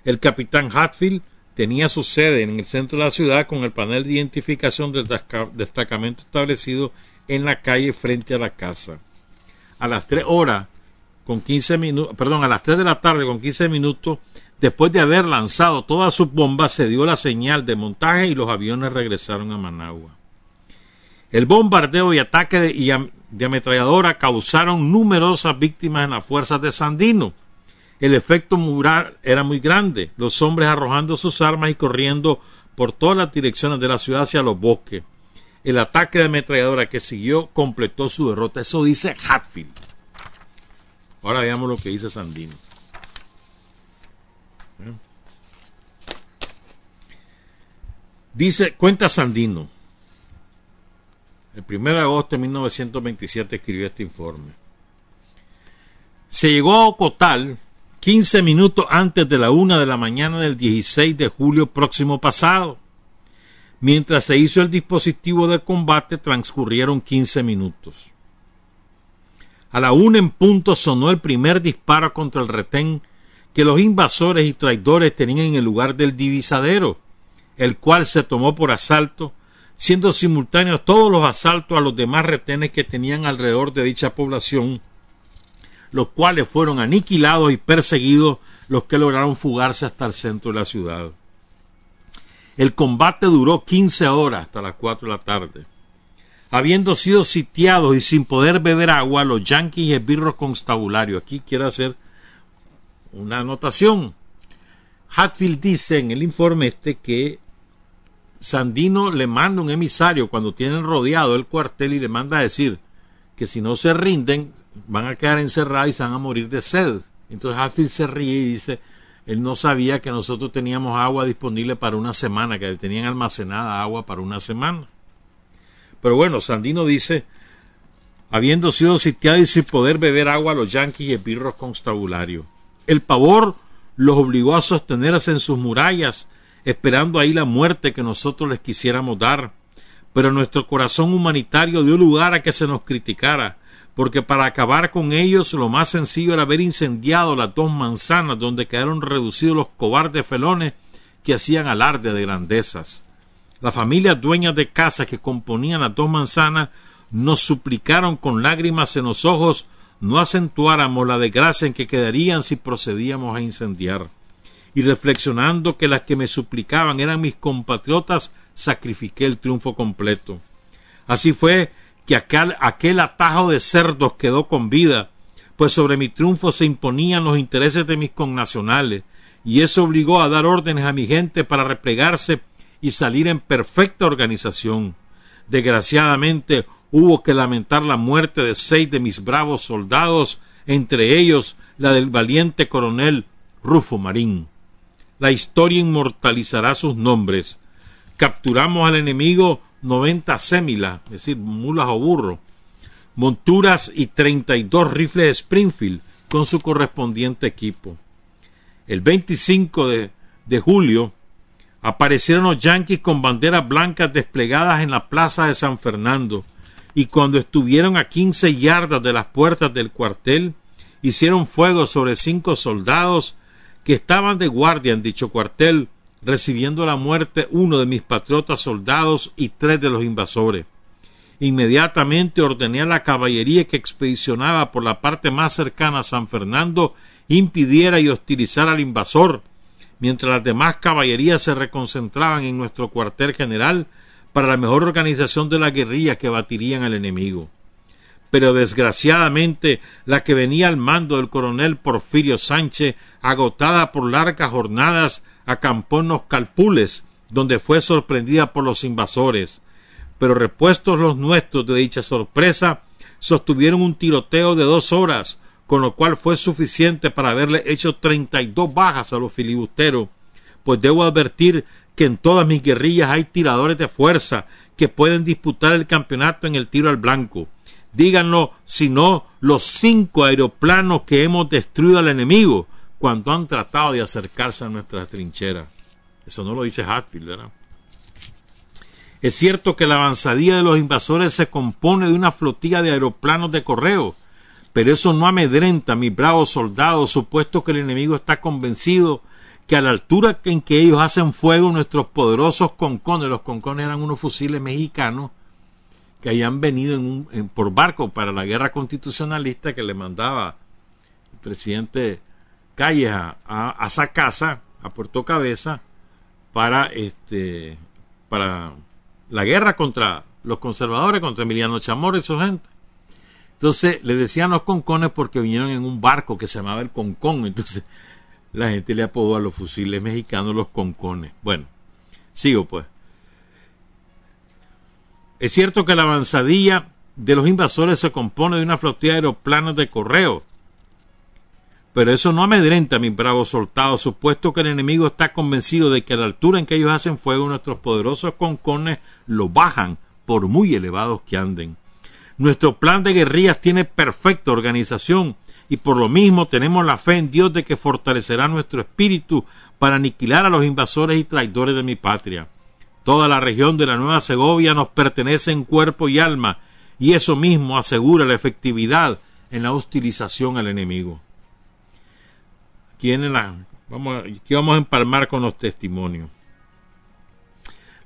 El capitán Hatfield tenía su sede en el centro de la ciudad con el panel de identificación del destacamento establecido en la calle frente a la casa. A las tres horas con 15 minutos, perdón, a las 3 de la tarde con 15 minutos, después de haber lanzado todas sus bombas, se dio la señal de montaje y los aviones regresaron a Managua. El bombardeo y ataque de, ametralladora causaron numerosas víctimas en las fuerzas de Sandino. El efecto mural era muy grande, los hombres arrojando sus armas y corriendo por todas las direcciones de la ciudad hacia los bosques. El ataque de ametralladora que siguió completó su derrota. Eso dice Hatfield. Ahora veamos lo que dice Sandino. ¿Eh? Dice, cuenta Sandino. El 1 de agosto de 1927 escribió este informe. Se llegó a Ocotal 15 minutos antes de la una de la mañana del 16 de julio próximo pasado. Mientras se hizo el dispositivo de combate transcurrieron 15 minutos. A la una en punto sonó el primer disparo contra el retén que los invasores y traidores tenían en el lugar del divisadero, el cual se tomó por asalto siendo simultáneos todos los asaltos a los demás retenes que tenían alrededor de dicha población, los cuales fueron aniquilados y perseguidos los que lograron fugarse hasta el centro de la ciudad. El combate duró 15 horas hasta las 4 de la tarde. Habiendo sido sitiados y sin poder beber agua, los yanquis y esbirros constabularios. Aquí quiero hacer una anotación. Hatfield dice en el informe este que Sandino le manda un emisario cuando tienen rodeado el cuartel y le manda a decir que si no se rinden van a quedar encerrados y se van a morir de sed. Entonces Hatfield se ríe y dice, él no sabía que nosotros teníamos agua disponible para una semana, que tenían almacenada agua para una semana. Pero bueno, Sandino dice, habiendo sido sitiado y sin poder beber agua, los yanquis y esbirros constabularios. El pavor los obligó a sostenerse en sus murallas esperando ahí la muerte que nosotros les quisiéramos dar. Pero nuestro corazón humanitario dio lugar a que se nos criticara, porque para acabar con ellos lo más sencillo era haber incendiado las dos manzanas donde quedaron reducidos los cobardes felones que hacían alarde de grandezas. Las familias dueñas de casa que componían las dos manzanas nos suplicaron con lágrimas en los ojos no acentuáramos la desgracia en que quedarían si procedíamos a incendiar. Y reflexionando que las que me suplicaban eran mis compatriotas, sacrifiqué el triunfo completo. Así fue que aquel, aquel atajo de cerdos quedó con vida, pues sobre mi triunfo se imponían los intereses de mis connacionales, y eso obligó a dar órdenes a mi gente para replegarse y salir en perfecta organización. Desgraciadamente hubo que lamentar la muerte de seis de mis bravos soldados, entre ellos la del valiente coronel Rufo Marín. La historia inmortalizará sus nombres. Capturamos al enemigo noventa sémilas, es decir, mulas o burros, monturas y treinta y dos rifles Springfield con su correspondiente equipo. El 25 de, de julio aparecieron los yanquis con banderas blancas desplegadas en la plaza de San Fernando, y cuando estuvieron a quince yardas de las puertas del cuartel, hicieron fuego sobre cinco soldados que estaban de guardia en dicho cuartel, recibiendo la muerte uno de mis patriotas soldados y tres de los invasores. Inmediatamente ordené a la caballería que expedicionaba por la parte más cercana a San Fernando impidiera y hostilizara al invasor, mientras las demás caballerías se reconcentraban en nuestro cuartel general para la mejor organización de la guerrilla que batirían al enemigo. Pero desgraciadamente la que venía al mando del coronel Porfirio Sánchez, agotada por largas jornadas, acampó en los Calpules, donde fue sorprendida por los invasores. Pero repuestos los nuestros de dicha sorpresa, sostuvieron un tiroteo de dos horas, con lo cual fue suficiente para haberle hecho treinta y dos bajas a los filibusteros, pues debo advertir que en todas mis guerrillas hay tiradores de fuerza que pueden disputar el campeonato en el tiro al blanco. Díganlo, si no, los cinco aeroplanos que hemos destruido al enemigo cuando han tratado de acercarse a nuestras trincheras. Eso no lo dice Hatfield, ¿verdad? Es cierto que la avanzadilla de los invasores se compone de una flotilla de aeroplanos de correo, pero eso no amedrenta a mis bravos soldados, supuesto que el enemigo está convencido que a la altura en que ellos hacen fuego nuestros poderosos concones, los concones eran unos fusiles mexicanos que habían venido por barco para la guerra constitucionalista que le mandaba el presidente Calles a, a, esa casa, a Puerto Cabeza, para este para la guerra contra los conservadores, contra Emiliano Chamorro y su gente. Entonces le decían los concones porque vinieron en un barco que se llamaba el Concón. Entonces la gente le apodó a los fusiles mexicanos los concones. Bueno, sigo pues. Es cierto que la avanzadilla de los invasores se compone de una flotilla de aeroplanos de correo, pero eso no amedrenta a mis bravos soldados, supuesto que el enemigo está convencido de que a la altura en que ellos hacen fuego nuestros poderosos concones lo bajan por muy elevados que anden. Nuestro plan de guerrillas tiene perfecta organización y por lo mismo tenemos la fe en Dios de que fortalecerá nuestro espíritu para aniquilar a los invasores y traidores de mi patria. Toda la región de la Nueva Segovia nos pertenece en cuerpo y alma, y eso mismo asegura la efectividad en la hostilización al enemigo. Aquí, vamos, aquí vamos a empalmar con los testimonios.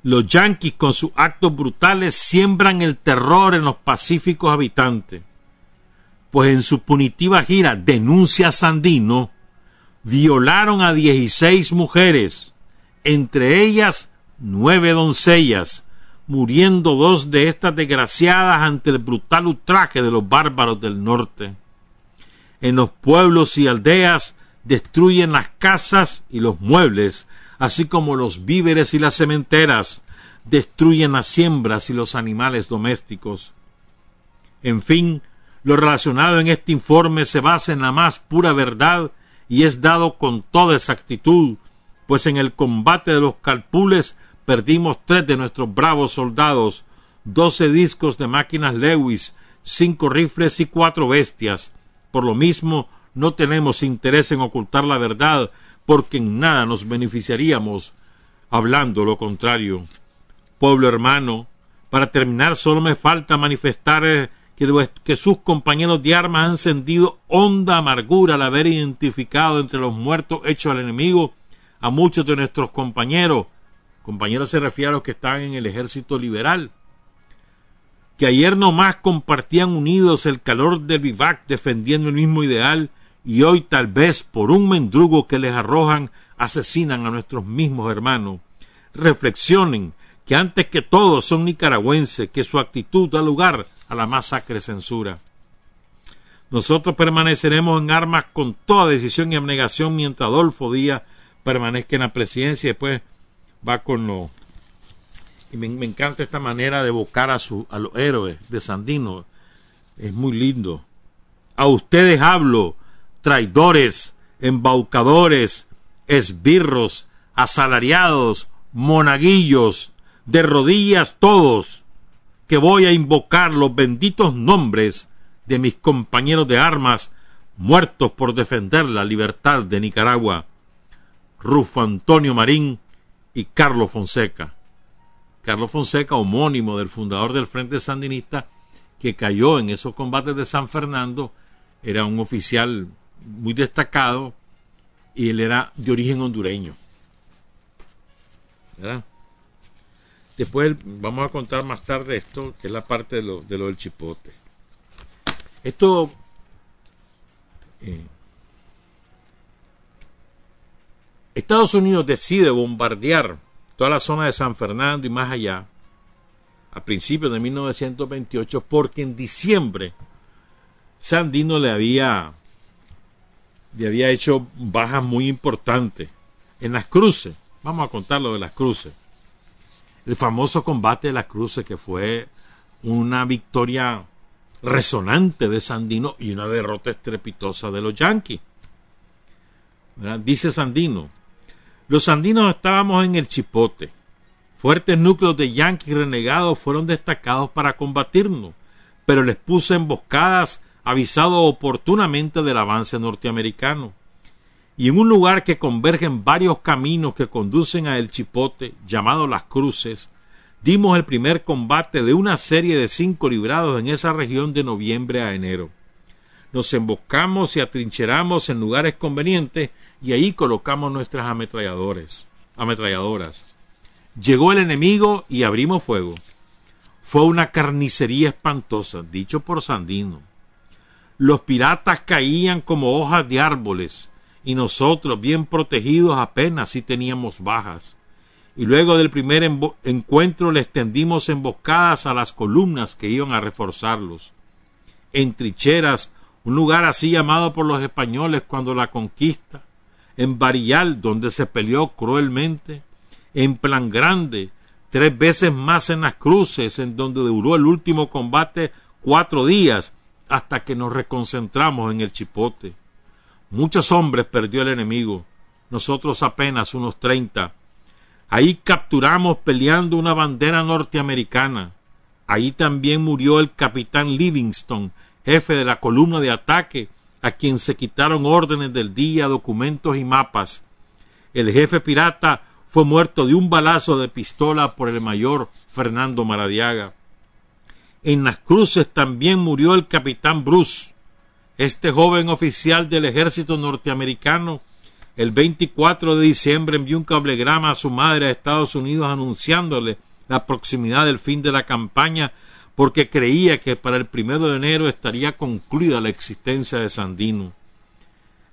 Los yanquis con sus actos brutales siembran el terror en los pacíficos habitantes pues en su punitiva gira Denuncia Sandino, violaron a 16 mujeres, entre ellas nueve doncellas, muriendo dos de estas desgraciadas ante el brutal ultraje de los bárbaros del norte. En los pueblos y aldeas destruyen las casas y los muebles, así como los víveres y las cementeras, destruyen las siembras y los animales domésticos. En fin, lo relacionado en este informe se basa en la más pura verdad y es dado con toda exactitud, pues en el combate de los calpules perdimos tres de nuestros bravos soldados, doce discos de máquinas Lewis, cinco rifles y cuatro bestias. Por lo mismo, no tenemos interés en ocultar la verdad, porque en nada nos beneficiaríamos hablando lo contrario. Pueblo hermano, para terminar solo me falta manifestar que, sus compañeros de armas han sentido honda amargura al haber identificado entre los muertos hechos al enemigo a muchos de nuestros compañeros. Compañeros se refiere a los que estaban en el ejército liberal. Que ayer nomás compartían unidos el calor del vivac defendiendo el mismo ideal y hoy tal vez por un mendrugo que les arrojan asesinan a nuestros mismos hermanos. Reflexionen que antes que todos son nicaragüenses, que su actitud da lugar a la masacre censura. Nosotros permaneceremos en armas con toda decisión y abnegación mientras Adolfo Díaz permanezca en la presidencia y después va con lo... Y me, encanta esta manera de evocar a, su, a los héroes de Sandino. Es muy lindo. A ustedes hablo, traidores, embaucadores, esbirros, asalariados, monaguillos, de rodillas todos, que voy a invocar los benditos nombres de mis compañeros de armas muertos por defender la libertad de Nicaragua, Rufo Antonio Marín y Carlos Fonseca. Carlos Fonseca, homónimo del fundador del Frente Sandinista, que cayó en esos combates de San Fernando, era un oficial muy destacado y él era de origen hondureño. ¿Verdad? Después vamos a contar más tarde esto, que es la parte de lo, del chipote. Esto eh, Estados Unidos decide bombardear toda la zona de San Fernando y más allá a principios de 1928 porque en diciembre Sandino le había le había hecho bajas muy importantes en las cruces. Vamos a contar lo de las cruces el famoso combate de la Cruz, que fue una victoria resonante de Sandino y una derrota estrepitosa de los Yankees. Dice Sandino, los sandinos estábamos en el chipote. Fuertes núcleos de yanquis renegados fueron destacados para combatirnos, pero les puse emboscadas avisado oportunamente del avance norteamericano. Y en un lugar que convergen varios caminos que conducen a El Chipote, llamado Las Cruces, dimos el primer combate de una serie de cinco librados en esa región de noviembre a enero. Nos emboscamos y atrincheramos en lugares convenientes y ahí colocamos nuestras ametralladores, ametralladoras. Llegó el enemigo y abrimos fuego. Fue una carnicería espantosa, dicho por Sandino. Los piratas caían como hojas de árboles, y nosotros, bien protegidos, apenas si teníamos bajas. Y luego del primer encuentro le extendimos emboscadas a las columnas que iban a reforzarlos. En Tricheras, un lugar así llamado por los españoles cuando la conquista, en Barillal, donde se peleó cruelmente, en Plan Grande, tres veces más en las cruces, en donde duró el último combate cuatro días, hasta que nos reconcentramos en el Chipote Muchos hombres perdió el enemigo, nosotros apenas unos treinta. Ahí capturamos peleando una bandera norteamericana. Ahí también murió el capitán Livingston, jefe de la columna de ataque, a quien se quitaron órdenes del día, documentos y mapas. El jefe pirata fue muerto de un balazo de pistola por el mayor Fernando Maradiaga. En las cruces también murió el capitán Bruce, este joven oficial del ejército norteamericano el 24 de diciembre envió un cablegrama a su madre a Estados Unidos anunciándole la proximidad del fin de la campaña porque creía que para el primero de enero estaría concluida la existencia de Sandino.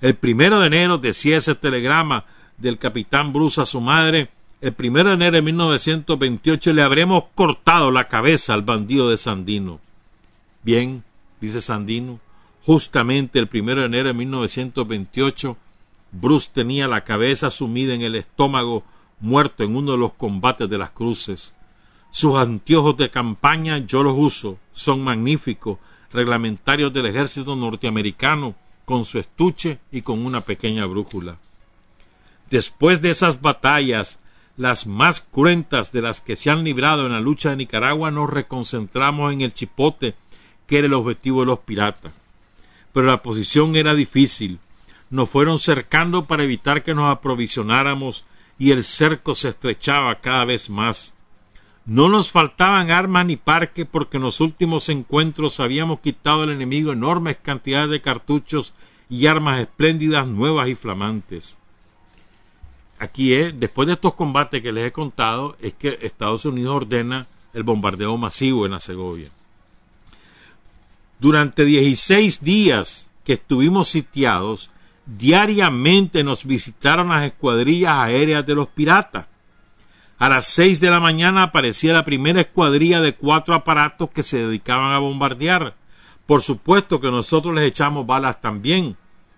El primero de enero, decía ese telegrama del capitán Bruce a su madre, el primero de enero de 1928 le habremos cortado la cabeza al bandido de Sandino. Bien, dice Sandino, Justamente el primero de enero de 1928, Bruce tenía la cabeza sumida en el estómago, muerto en uno de los combates de las cruces. Sus anteojos de campaña yo los uso, son magníficos, reglamentarios del ejército norteamericano, con su estuche y con una pequeña brújula. Después de esas batallas, las más cruentas de las que se han librado en la lucha de Nicaragua, nos reconcentramos en el chipote, que era el objetivo de los piratas pero la posición era difícil. Nos fueron cercando para evitar que nos aprovisionáramos y el cerco se estrechaba cada vez más. No nos faltaban armas ni parques porque en los últimos encuentros habíamos quitado al enemigo enormes cantidades de cartuchos y armas espléndidas, nuevas y flamantes. Aquí es, después de estos combates que les he contado, es que Estados Unidos ordena el bombardeo masivo en la Segovia. Durante 16 días que estuvimos sitiados, diariamente nos visitaron las escuadrillas aéreas de los piratas. A las seis de la mañana aparecía la primera escuadrilla de cuatro aparatos que se dedicaban a bombardear. Por supuesto que nosotros les echamos balas también,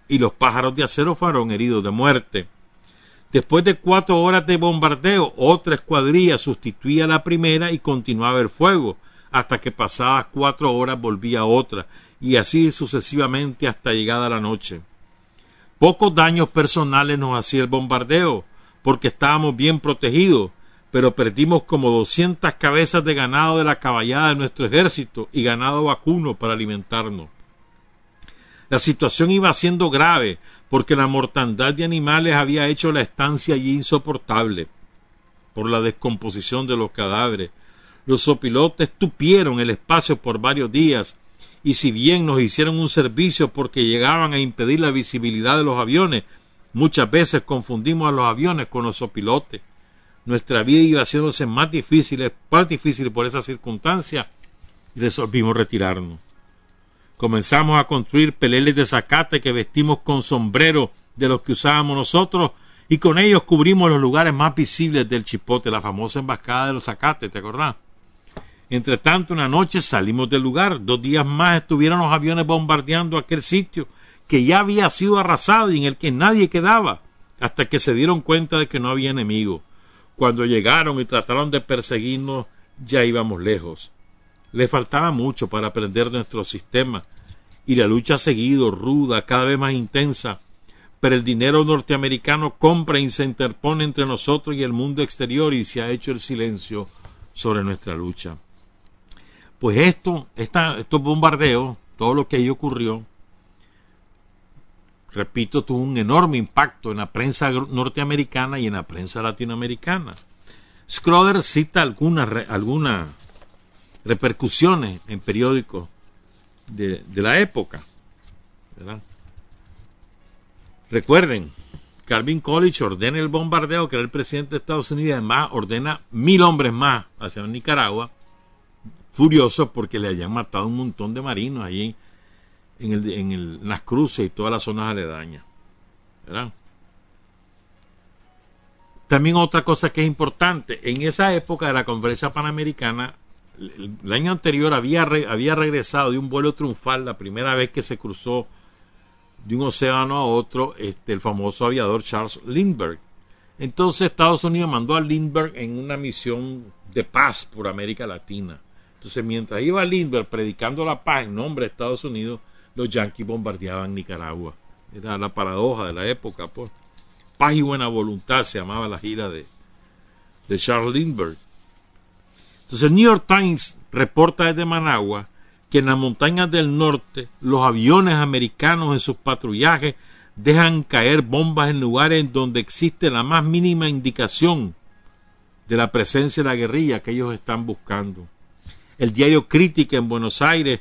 y los pájaros de acero fueron heridos de muerte. Después de cuatro horas de bombardeo, otra escuadrilla sustituía a la primera y continuaba el fuego, hasta que pasadas cuatro horas volvía otra, y así sucesivamente hasta llegada la noche. Pocos daños personales nos hacía el bombardeo, porque estábamos bien protegidos, pero perdimos como doscientas cabezas de ganado de la caballada de nuestro ejército y ganado vacuno para alimentarnos. La situación iba siendo grave, porque la mortandad de animales había hecho la estancia allí insoportable por la descomposición de los cadáveres. Los sopilotes tupieron el espacio por varios días y si bien nos hicieron un servicio porque llegaban a impedir la visibilidad de los aviones, muchas veces confundimos a los aviones con los sopilotes. Nuestra vida iba haciéndose más difícil, más difícil por esa circunstancia y resolvimos retirarnos. Comenzamos a construir peleles de zacate que vestimos con sombrero de los que usábamos nosotros y con ellos cubrimos los lugares más visibles del chipote, la famosa embajada de los zacates, ¿te acordás? Entre tanto, una noche salimos del lugar. Dos días más estuvieron los aviones bombardeando aquel sitio que ya había sido arrasado y en el que nadie quedaba, hasta que se dieron cuenta de que no había enemigo. Cuando llegaron y trataron de perseguirnos, ya íbamos lejos. Le faltaba mucho para aprender nuestro sistema, y la lucha ha seguido ruda, cada vez más intensa, pero el dinero norteamericano compra y se interpone entre nosotros y el mundo exterior y se ha hecho el silencio sobre nuestra lucha. Pues esto, estos bombardeos, todo lo que ahí ocurrió, repito, tuvo un enorme impacto en la prensa norteamericana y en la prensa latinoamericana. Scroder cita algunas alguna repercusiones en periódicos de, la época. Recuerden, Calvin College ordena el bombardeo, que era el presidente de Estados Unidos, además ordena mil hombres más hacia Nicaragua, furiosos porque le hayan matado un montón de marinos allí en, el, en, las cruces y todas las zonas aledañas. También otra cosa que es importante, en esa época de la conferencia panamericana, el, año anterior había, había regresado de un vuelo triunfal, la primera vez que se cruzó de un océano a otro, este, el famoso aviador Charles Lindbergh. Entonces Estados Unidos mandó a Lindbergh en una misión de paz por América Latina. Entonces, mientras iba Lindbergh predicando la paz en nombre de Estados Unidos, los yanquis bombardeaban Nicaragua. Era la paradoja de la época, pues. Paz y buena voluntad se llamaba la gira de, de Charles Lindbergh. Entonces, el New York Times reporta desde Managua que en las montañas del norte los aviones americanos en sus patrullajes dejan caer bombas en lugares donde existe la más mínima indicación de la presencia de la guerrilla que ellos están buscando. El diario Crítica en Buenos Aires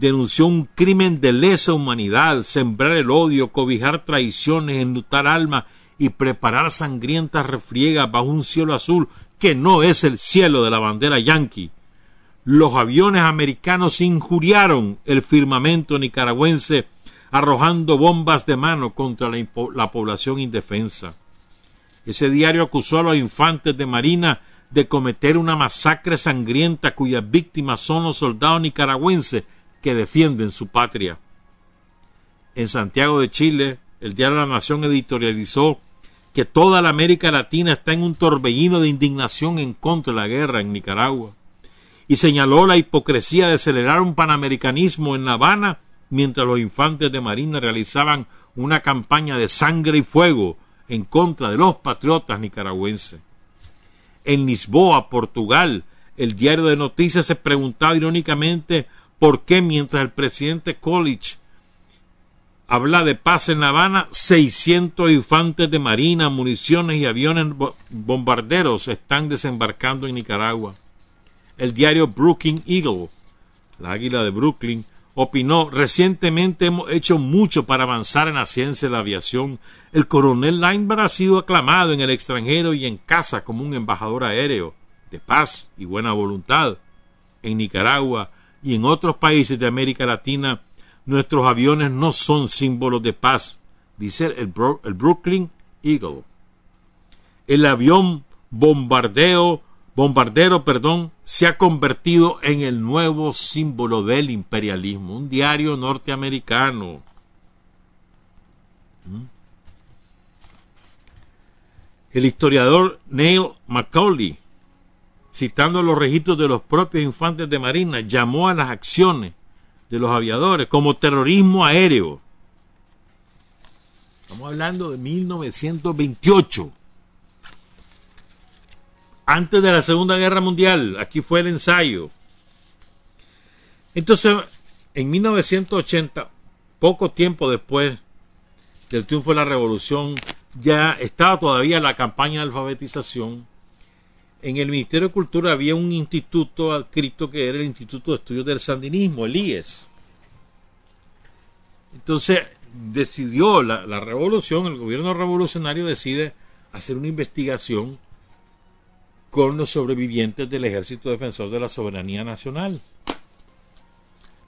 denunció un crimen de lesa humanidad, sembrar el odio, cobijar traiciones, enlutar almas y preparar sangrientas refriegas bajo un cielo azul que no es el cielo de la bandera yanqui. Los aviones americanos injuriaron el firmamento nicaragüense arrojando bombas de mano contra la, la población indefensa. Ese diario acusó a los infantes de Marina de cometer una masacre sangrienta cuyas víctimas son los soldados nicaragüenses que defienden su patria. En Santiago de Chile, el diario La Nación editorializó que toda la América Latina está en un torbellino de indignación en contra de la guerra en Nicaragua y señaló la hipocresía de celebrar un panamericanismo en La Habana mientras los infantes de Marina realizaban una campaña de sangre y fuego en contra de los patriotas nicaragüenses en Lisboa, Portugal. El diario de noticias se preguntaba irónicamente por qué mientras el presidente College habla de paz en La Habana, 600 infantes de marina, municiones y aviones bombarderos están desembarcando en Nicaragua. el diario Brooklyn Eagle, la águila de Brooklyn, opinó, recientemente hemos hecho mucho para avanzar en la ciencia de la aviación. El coronel Linebar ha sido aclamado en el extranjero y en casa como un embajador aéreo de paz y buena voluntad. En Nicaragua y en otros países de América Latina, nuestros aviones no son símbolos de paz, dice el, el Brooklyn Eagle. El avión bombardeo bombardero, perdón, se ha convertido en el nuevo símbolo del imperialismo, un diario norteamericano. ¿Mm? El historiador Neil Macaulay, citando los registros de los propios infantes de Marina, llamó a las acciones de los aviadores como terrorismo aéreo. Estamos hablando de 1928 antes de la Segunda Guerra Mundial. Aquí fue el ensayo. Entonces, en 1980, poco tiempo después del triunfo de la revolución, ya estaba todavía la campaña de alfabetización. En el Ministerio de Cultura había un instituto adscrito que era el Instituto de Estudios del Sandinismo, el IES. Entonces decidió la, la revolución, el gobierno revolucionario decide hacer una investigación con los sobrevivientes del Ejército Defensor de la Soberanía Nacional.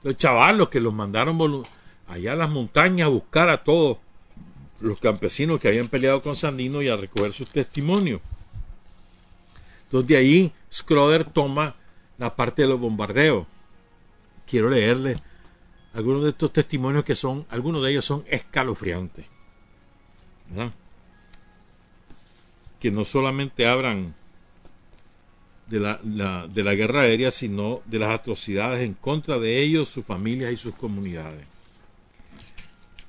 Los chavalos que los mandaron allá a las montañas a buscar a todos los campesinos que habían peleado con Sandino y a recoger sus testimonios. Entonces de ahí Scroder toma la parte de los bombardeos. Quiero leerle algunos de estos testimonios que son, algunos de ellos son escalofriantes. Que no solamente abran de la, de la guerra aérea, sino de las atrocidades en contra de ellos, sus familias y sus comunidades.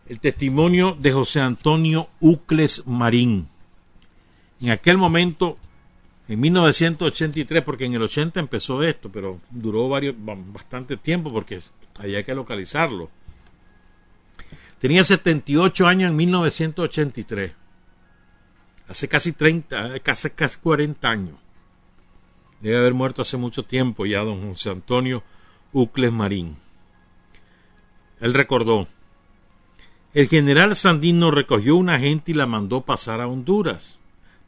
El testimonio de José Antonio Ucles Marín. En aquel momento, en 1983, porque en el 80 empezó esto, pero duró varios, bastante tiempo porque había que localizarlo. Tenía 78 años en 1983. Hace casi 30, casi, casi 40 años. Debe haber muerto hace mucho tiempo ya don José Antonio Ucles Marín. Él recordó, el general Sandino recogió una gente y la mandó pasar a Honduras,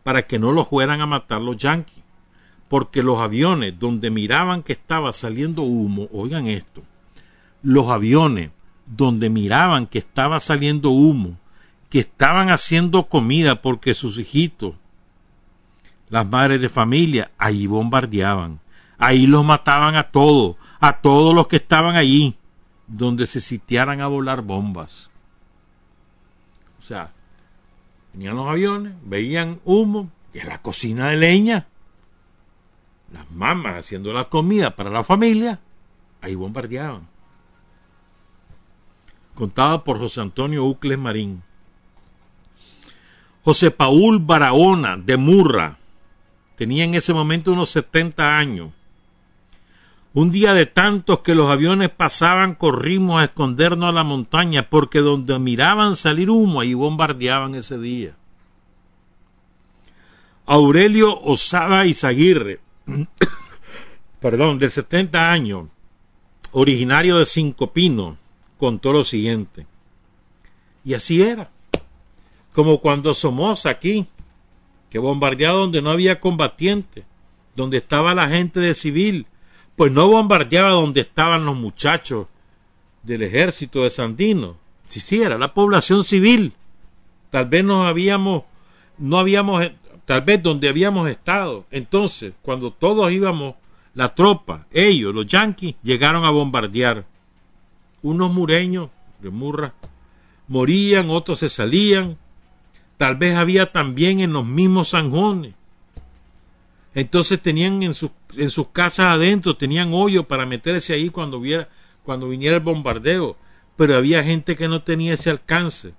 para que no lo fueran a matar los yanquis, porque los aviones donde miraban que estaba saliendo humo, oigan esto, los aviones donde miraban que estaba saliendo humo, que estaban haciendo comida porque sus hijitos las madres de familia, allí bombardeaban, ahí los mataban a todos, a todos los que estaban allí, donde se sitiaran a volar bombas. O sea, venían los aviones, veían humo, y en la cocina de leña, las mamás haciendo la comida para la familia, ahí bombardeaban. Contado por José Antonio Ucles Marín. José Paul Barahona de Murra, Tenía en ese momento unos 70 años. Un día de tantos que los aviones pasaban, corrimos a escondernos a la montaña, porque donde miraban salir humo, ahí bombardeaban ese día. Aurelio Osada Izaguirre, [COUGHS] perdón, de 70 años, originario de Cinco Pinos, contó lo siguiente. Y así era. Como cuando somos aquí, que bombardeaba donde no había combatientes, donde estaba la gente de civil, pues no bombardeaba donde estaban los muchachos del ejército de Sandino. Si sí, era la población civil. Tal vez nos habíamos, no habíamos, tal vez donde habíamos estado. Entonces, cuando todos íbamos, la tropa, ellos, los yanquis, llegaron a bombardear. Unos mureños de Murra morían, otros se salían, Tal vez había también en los mismos zanjones. Entonces tenían en, en sus casas adentro, tenían hoyo para meterse ahí cuando, cuando viniera el bombardeo. Pero había gente que no tenía ese alcance,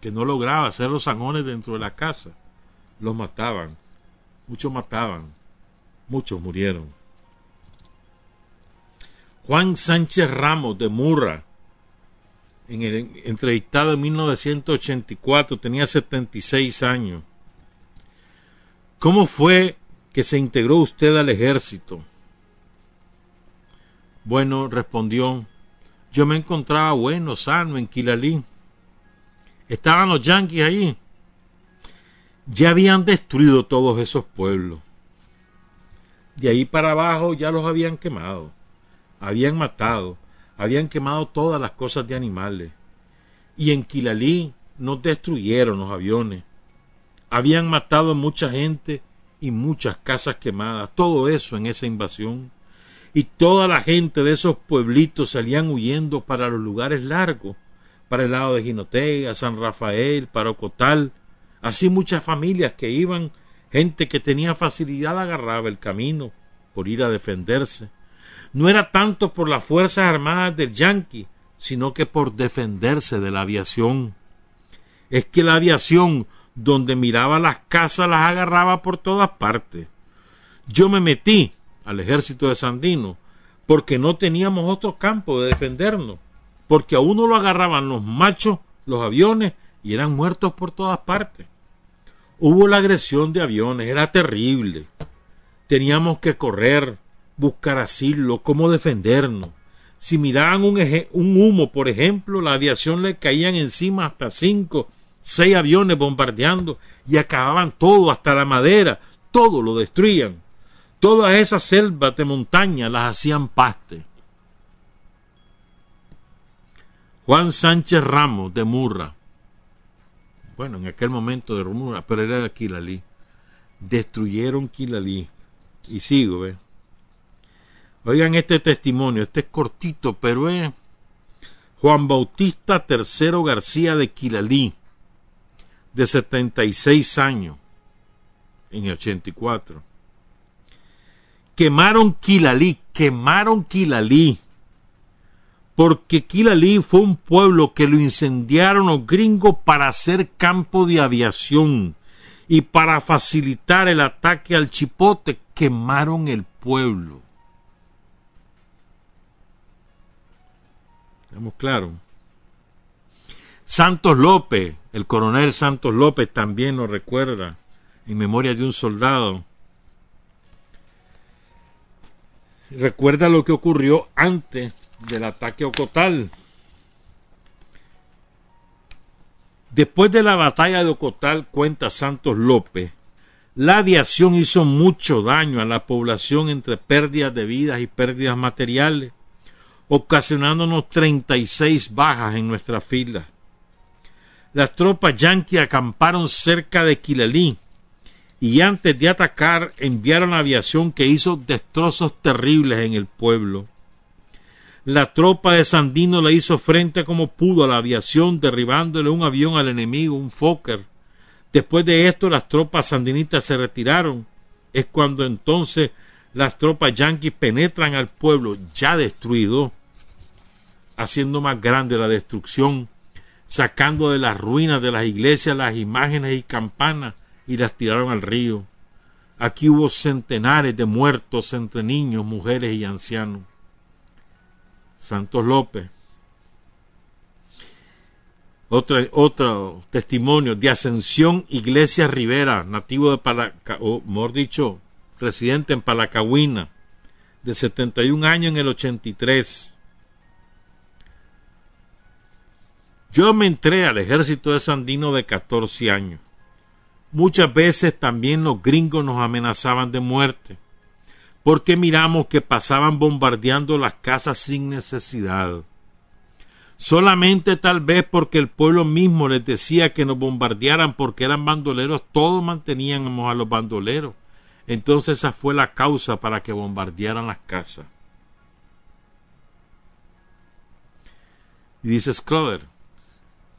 que no lograba hacer los zanjones dentro de la casa. Los mataban. Muchos mataban. Muchos murieron. Juan Sánchez Ramos de Murra en el entrevistado en 1984, tenía 76 años. ¿Cómo fue que se integró usted al ejército? Bueno, respondió, yo me encontraba bueno, sano en Quilalí. Estaban los yanquis ahí. Ya habían destruido todos esos pueblos. De ahí para abajo ya los habían quemado. Habían matado. Habían quemado todas las cosas de animales. Y en Quilalí nos destruyeron los aviones. Habían matado a mucha gente y muchas casas quemadas. Todo eso en esa invasión y toda la gente de esos pueblitos salían huyendo para los lugares largos, para el lado de Jinotega, San Rafael, para Ocotal, así muchas familias que iban, gente que tenía facilidad agarraba el camino por ir a defenderse. No era tanto por las Fuerzas Armadas del Yankee, sino que por defenderse de la aviación. Es que la aviación, donde miraba las casas, las agarraba por todas partes. Yo me metí al ejército de Sandino, porque no teníamos otro campo de defendernos, porque a uno lo agarraban los machos, los aviones, y eran muertos por todas partes. Hubo la agresión de aviones, era terrible. Teníamos que correr, buscar asilo, cómo defendernos. Si miraban un, un humo, por ejemplo, la aviación le caían encima hasta cinco, seis aviones bombardeando y acababan todo, hasta la madera, todo lo destruían. Todas esas selvas de montaña las hacían paste. Juan Sánchez Ramos de Murra, bueno, en aquel momento de Murra, pero era de Quilalí, destruyeron Quilalí. Y sigo, ¿ves? Oigan este testimonio, este es cortito, pero es Juan Bautista III García de Quilalí, de 76 años, en el 84 quemaron Quilalí, quemaron Quilalí, porque Quilalí fue un pueblo que lo incendiaron los gringos para hacer campo de aviación y para facilitar el ataque al chipote, quemaron el pueblo. Estamos claros. Santos López, el coronel Santos López también nos recuerda, en memoria de un soldado, recuerda lo que ocurrió antes del ataque a Ocotal. Después de la batalla de Ocotal, cuenta Santos López, la aviación hizo mucho daño a la población entre pérdidas de vidas y pérdidas materiales, ocasionándonos 36 bajas en nuestra fila. Las tropas yanquis acamparon cerca de Quilalí, y antes de atacar enviaron aviación que hizo destrozos terribles en el pueblo. La tropa de Sandino le hizo frente como pudo a la aviación, derribándole un avión al enemigo, un Fokker. Después de esto, las tropas sandinistas se retiraron. Es cuando entonces las tropas yanquis penetran al pueblo ya destruido, haciendo más grande la destrucción, sacando de las ruinas de las iglesias las imágenes y campanas y las tiraron al río. Aquí hubo centenares de muertos entre niños, mujeres y ancianos. Santos López. Otro, otro testimonio de Ascensión Iglesia Rivera, nativo de Palaca, o mejor dicho, residente en Palacahuina, de 71 años en el 83. Yo me entré al ejército de Sandino de 14 años. Muchas veces también los gringos nos amenazaban de muerte, porque miramos que pasaban bombardeando las casas sin necesidad. Solamente tal vez porque el pueblo mismo les decía que nos bombardearan porque eran bandoleros, todos manteníamos a los bandoleros. Entonces esa fue la causa para que bombardearan las casas. Y dice Scroder,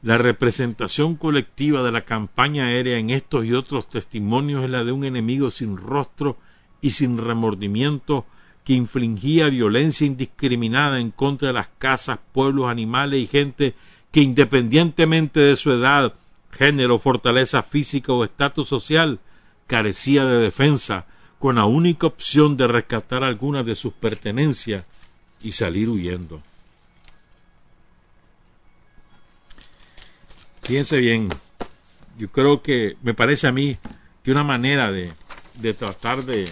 la representación colectiva de la campaña aérea en estos y otros testimonios es la de un enemigo sin rostro y sin remordimiento que infligía violencia indiscriminada en contra de las casas, pueblos, animales y gente que independientemente de su edad, género, fortaleza física o estatus social, carecía de defensa, con la única opción de rescatar algunas de sus pertenencias y salir huyendo. Fíjense bien, yo creo que me parece a mí que una manera de, de tratar de,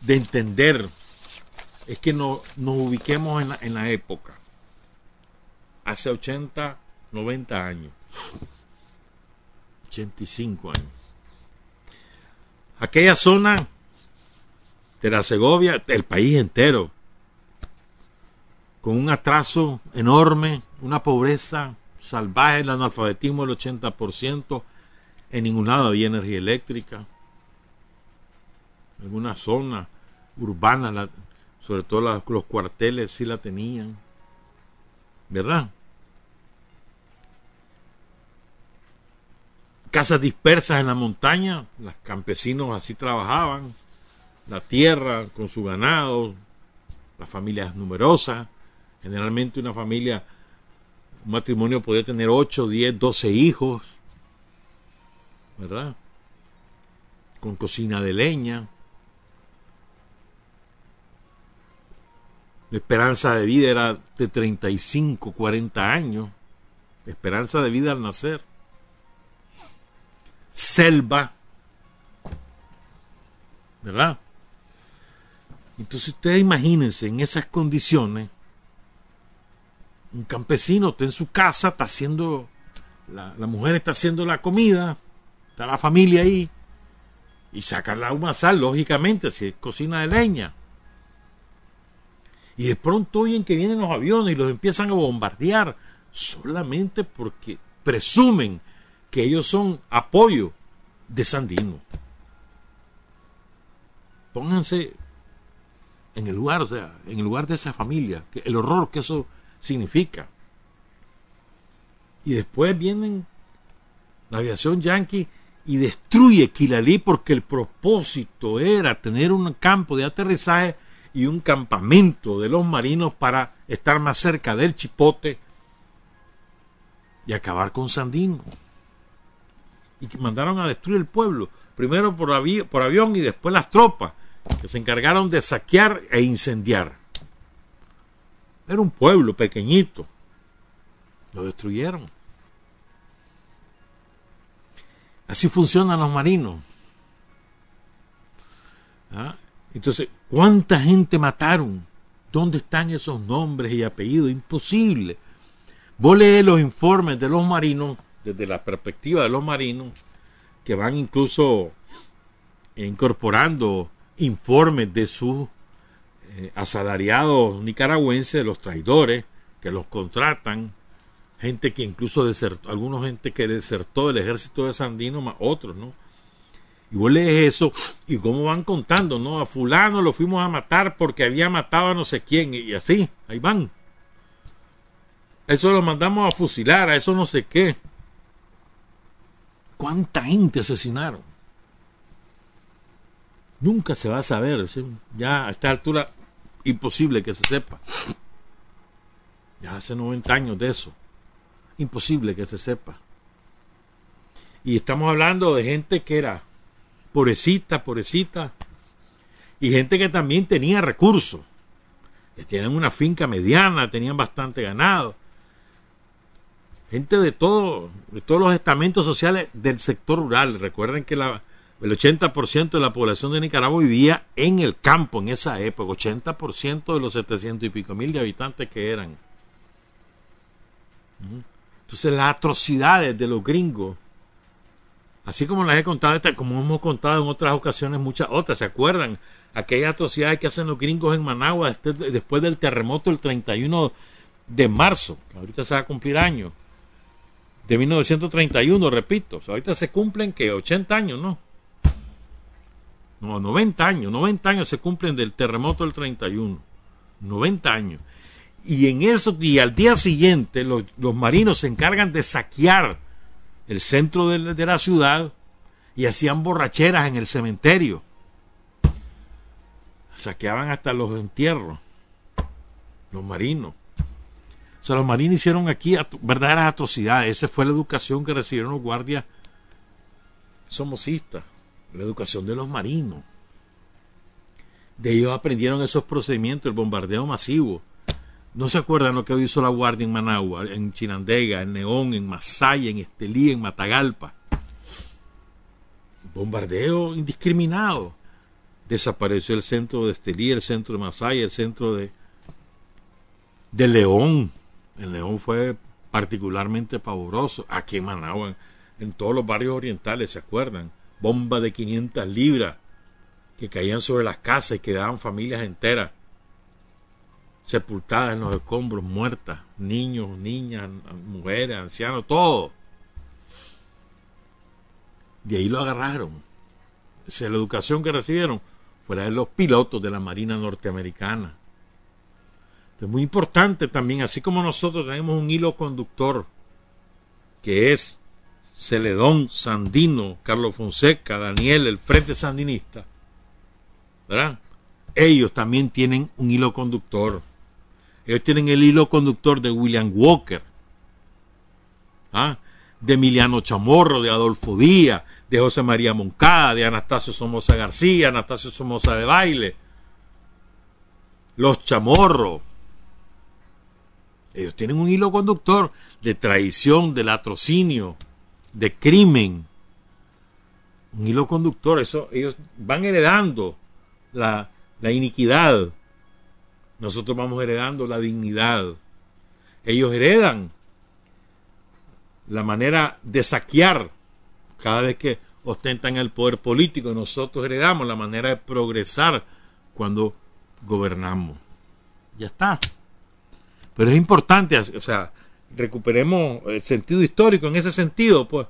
de entender es que no, nos ubiquemos en la, en la época. Hace 80, 90 años. 85 años. Aquella zona de la Segovia, el país entero, con un atraso enorme, una pobreza salvaje, el analfabetismo del 80%, en ningún lado había energía eléctrica. En alguna zona urbana, sobre todo los cuarteles sí la tenían. ¿Verdad? casas dispersas en la montaña, los campesinos así trabajaban, la tierra con su ganado, las familias numerosas, generalmente una familia, un matrimonio podía tener 8, 10, 12 hijos, ¿verdad? Con cocina de leña. La esperanza de vida era de 35, 40 años. esperanza de vida al nacer selva. ¿Verdad? Entonces ustedes imagínense en esas condiciones, un campesino está en su casa, está haciendo, la, mujer está haciendo la comida, está la familia ahí, y sacan la sal, lógicamente, si es cocina de leña. Y de pronto oyen que vienen los aviones y los empiezan a bombardear solamente porque presumen que ellos son apoyo de Sandino. Pónganse en el lugar, o sea, en el lugar de esa familia, el horror que eso significa. Y después vienen la aviación yanqui y destruye Quilalí porque el propósito era tener un campo de aterrizaje y un campamento de los marinos para estar más cerca del chipote y acabar con Sandino y mandaron a destruir el pueblo, primero por, por avión y después las tropas, que se encargaron de saquear e incendiar. Era un pueblo pequeñito. Lo destruyeron. Así funcionan los marinos. ¿Ah? Entonces, ¿cuánta gente mataron? ¿Dónde están esos nombres y apellidos? Imposible. Vos lees los informes de los marinos desde la perspectiva de los marinos, que van incluso incorporando informes de sus eh, asalariados nicaragüenses, los traidores, que los contratan, gente que incluso desertó, algunos gente que desertó del ejército de Sandino, otros, ¿no? Y vos lees eso y cómo van contando, ¿no? A fulano lo fuimos a matar porque había matado a no sé quién y así, ahí van. Eso lo mandamos a fusilar, a eso no sé qué. ¿Cuánta gente asesinaron? Nunca se va a saber. Ya a esta altura, imposible que se sepa. Ya hace 90 años de eso. Imposible que se sepa. Y estamos hablando de gente que era pobrecita, pobrecita. Y gente que también tenía recursos. Que tienen una finca mediana, tenían bastante ganado gente de todo, de todos los estamentos sociales del sector rural. Recuerden que la, el 80% de la población de Nicaragua vivía en el campo en esa época, 80% de los 700 y pico mil de habitantes que eran. Entonces las atrocidades de los gringos, así como las he contado, como hemos contado en otras ocasiones, muchas otras, ¿se acuerdan? Aquellas atrocidades que hacen los gringos en Managua después del terremoto del 31 de marzo, que ahorita se va a cumplir años de 1931, repito. ahorita se cumplen que 80 años, ¿no? No, 90 años, 90 años se cumplen del terremoto del 31. 90 años. Y en eso, y al día siguiente, los, marinos se encargan de saquear el centro de, de la ciudad y hacían borracheras en el cementerio. Saqueaban hasta los entierros, los marinos sea, los marines hicieron aquí verdaderas atrocidades. Esa fue la educación que recibieron los guardias somocistas, la educación de los marinos. De ellos aprendieron esos procedimientos, el bombardeo masivo. ¿No se acuerdan lo que hizo la Guardia en Managua, en Chinandega, en Neón, en Masaya, en Estelí, en Matagalpa? Bombardeo indiscriminado. desapareció el centro de Estelí, el centro de Masaya, el centro de, de León. El León fue particularmente pavoroso. Aquí en Managua, en todos los barrios orientales, ¿se acuerdan? Bombas de 500 libras que caían sobre las casas y quedaban familias enteras sepultadas en los escombros, muertas, niños, niñas, mujeres, ancianos, todo. De ahí lo agarraron. La educación que recibieron fue la de los pilotos de la Marina norteamericana. Es muy importante también, así como nosotros tenemos un hilo conductor, que es Celedón, Sandino, Carlos Fonseca, Daniel, el Frente Sandinista, ¿verdad? Ellos también tienen un hilo conductor. Ellos tienen el hilo conductor de William Walker, ¿ah? de Emiliano Chamorro, de Adolfo Díaz, de José María Moncada, de Anastasio Somoza García, Anastasio Somoza de Baile, los Chamorros. Ellos tienen un hilo conductor de traición, de latrocinio, de crimen. Un hilo conductor, eso, ellos van heredando la, la iniquidad, nosotros vamos heredando la dignidad. Ellos heredan la manera de saquear cada vez que ostentan el poder político. Nosotros heredamos la manera de progresar cuando gobernamos. Ya está. Pero es importante, o sea, recuperemos el sentido histórico en ese sentido, pues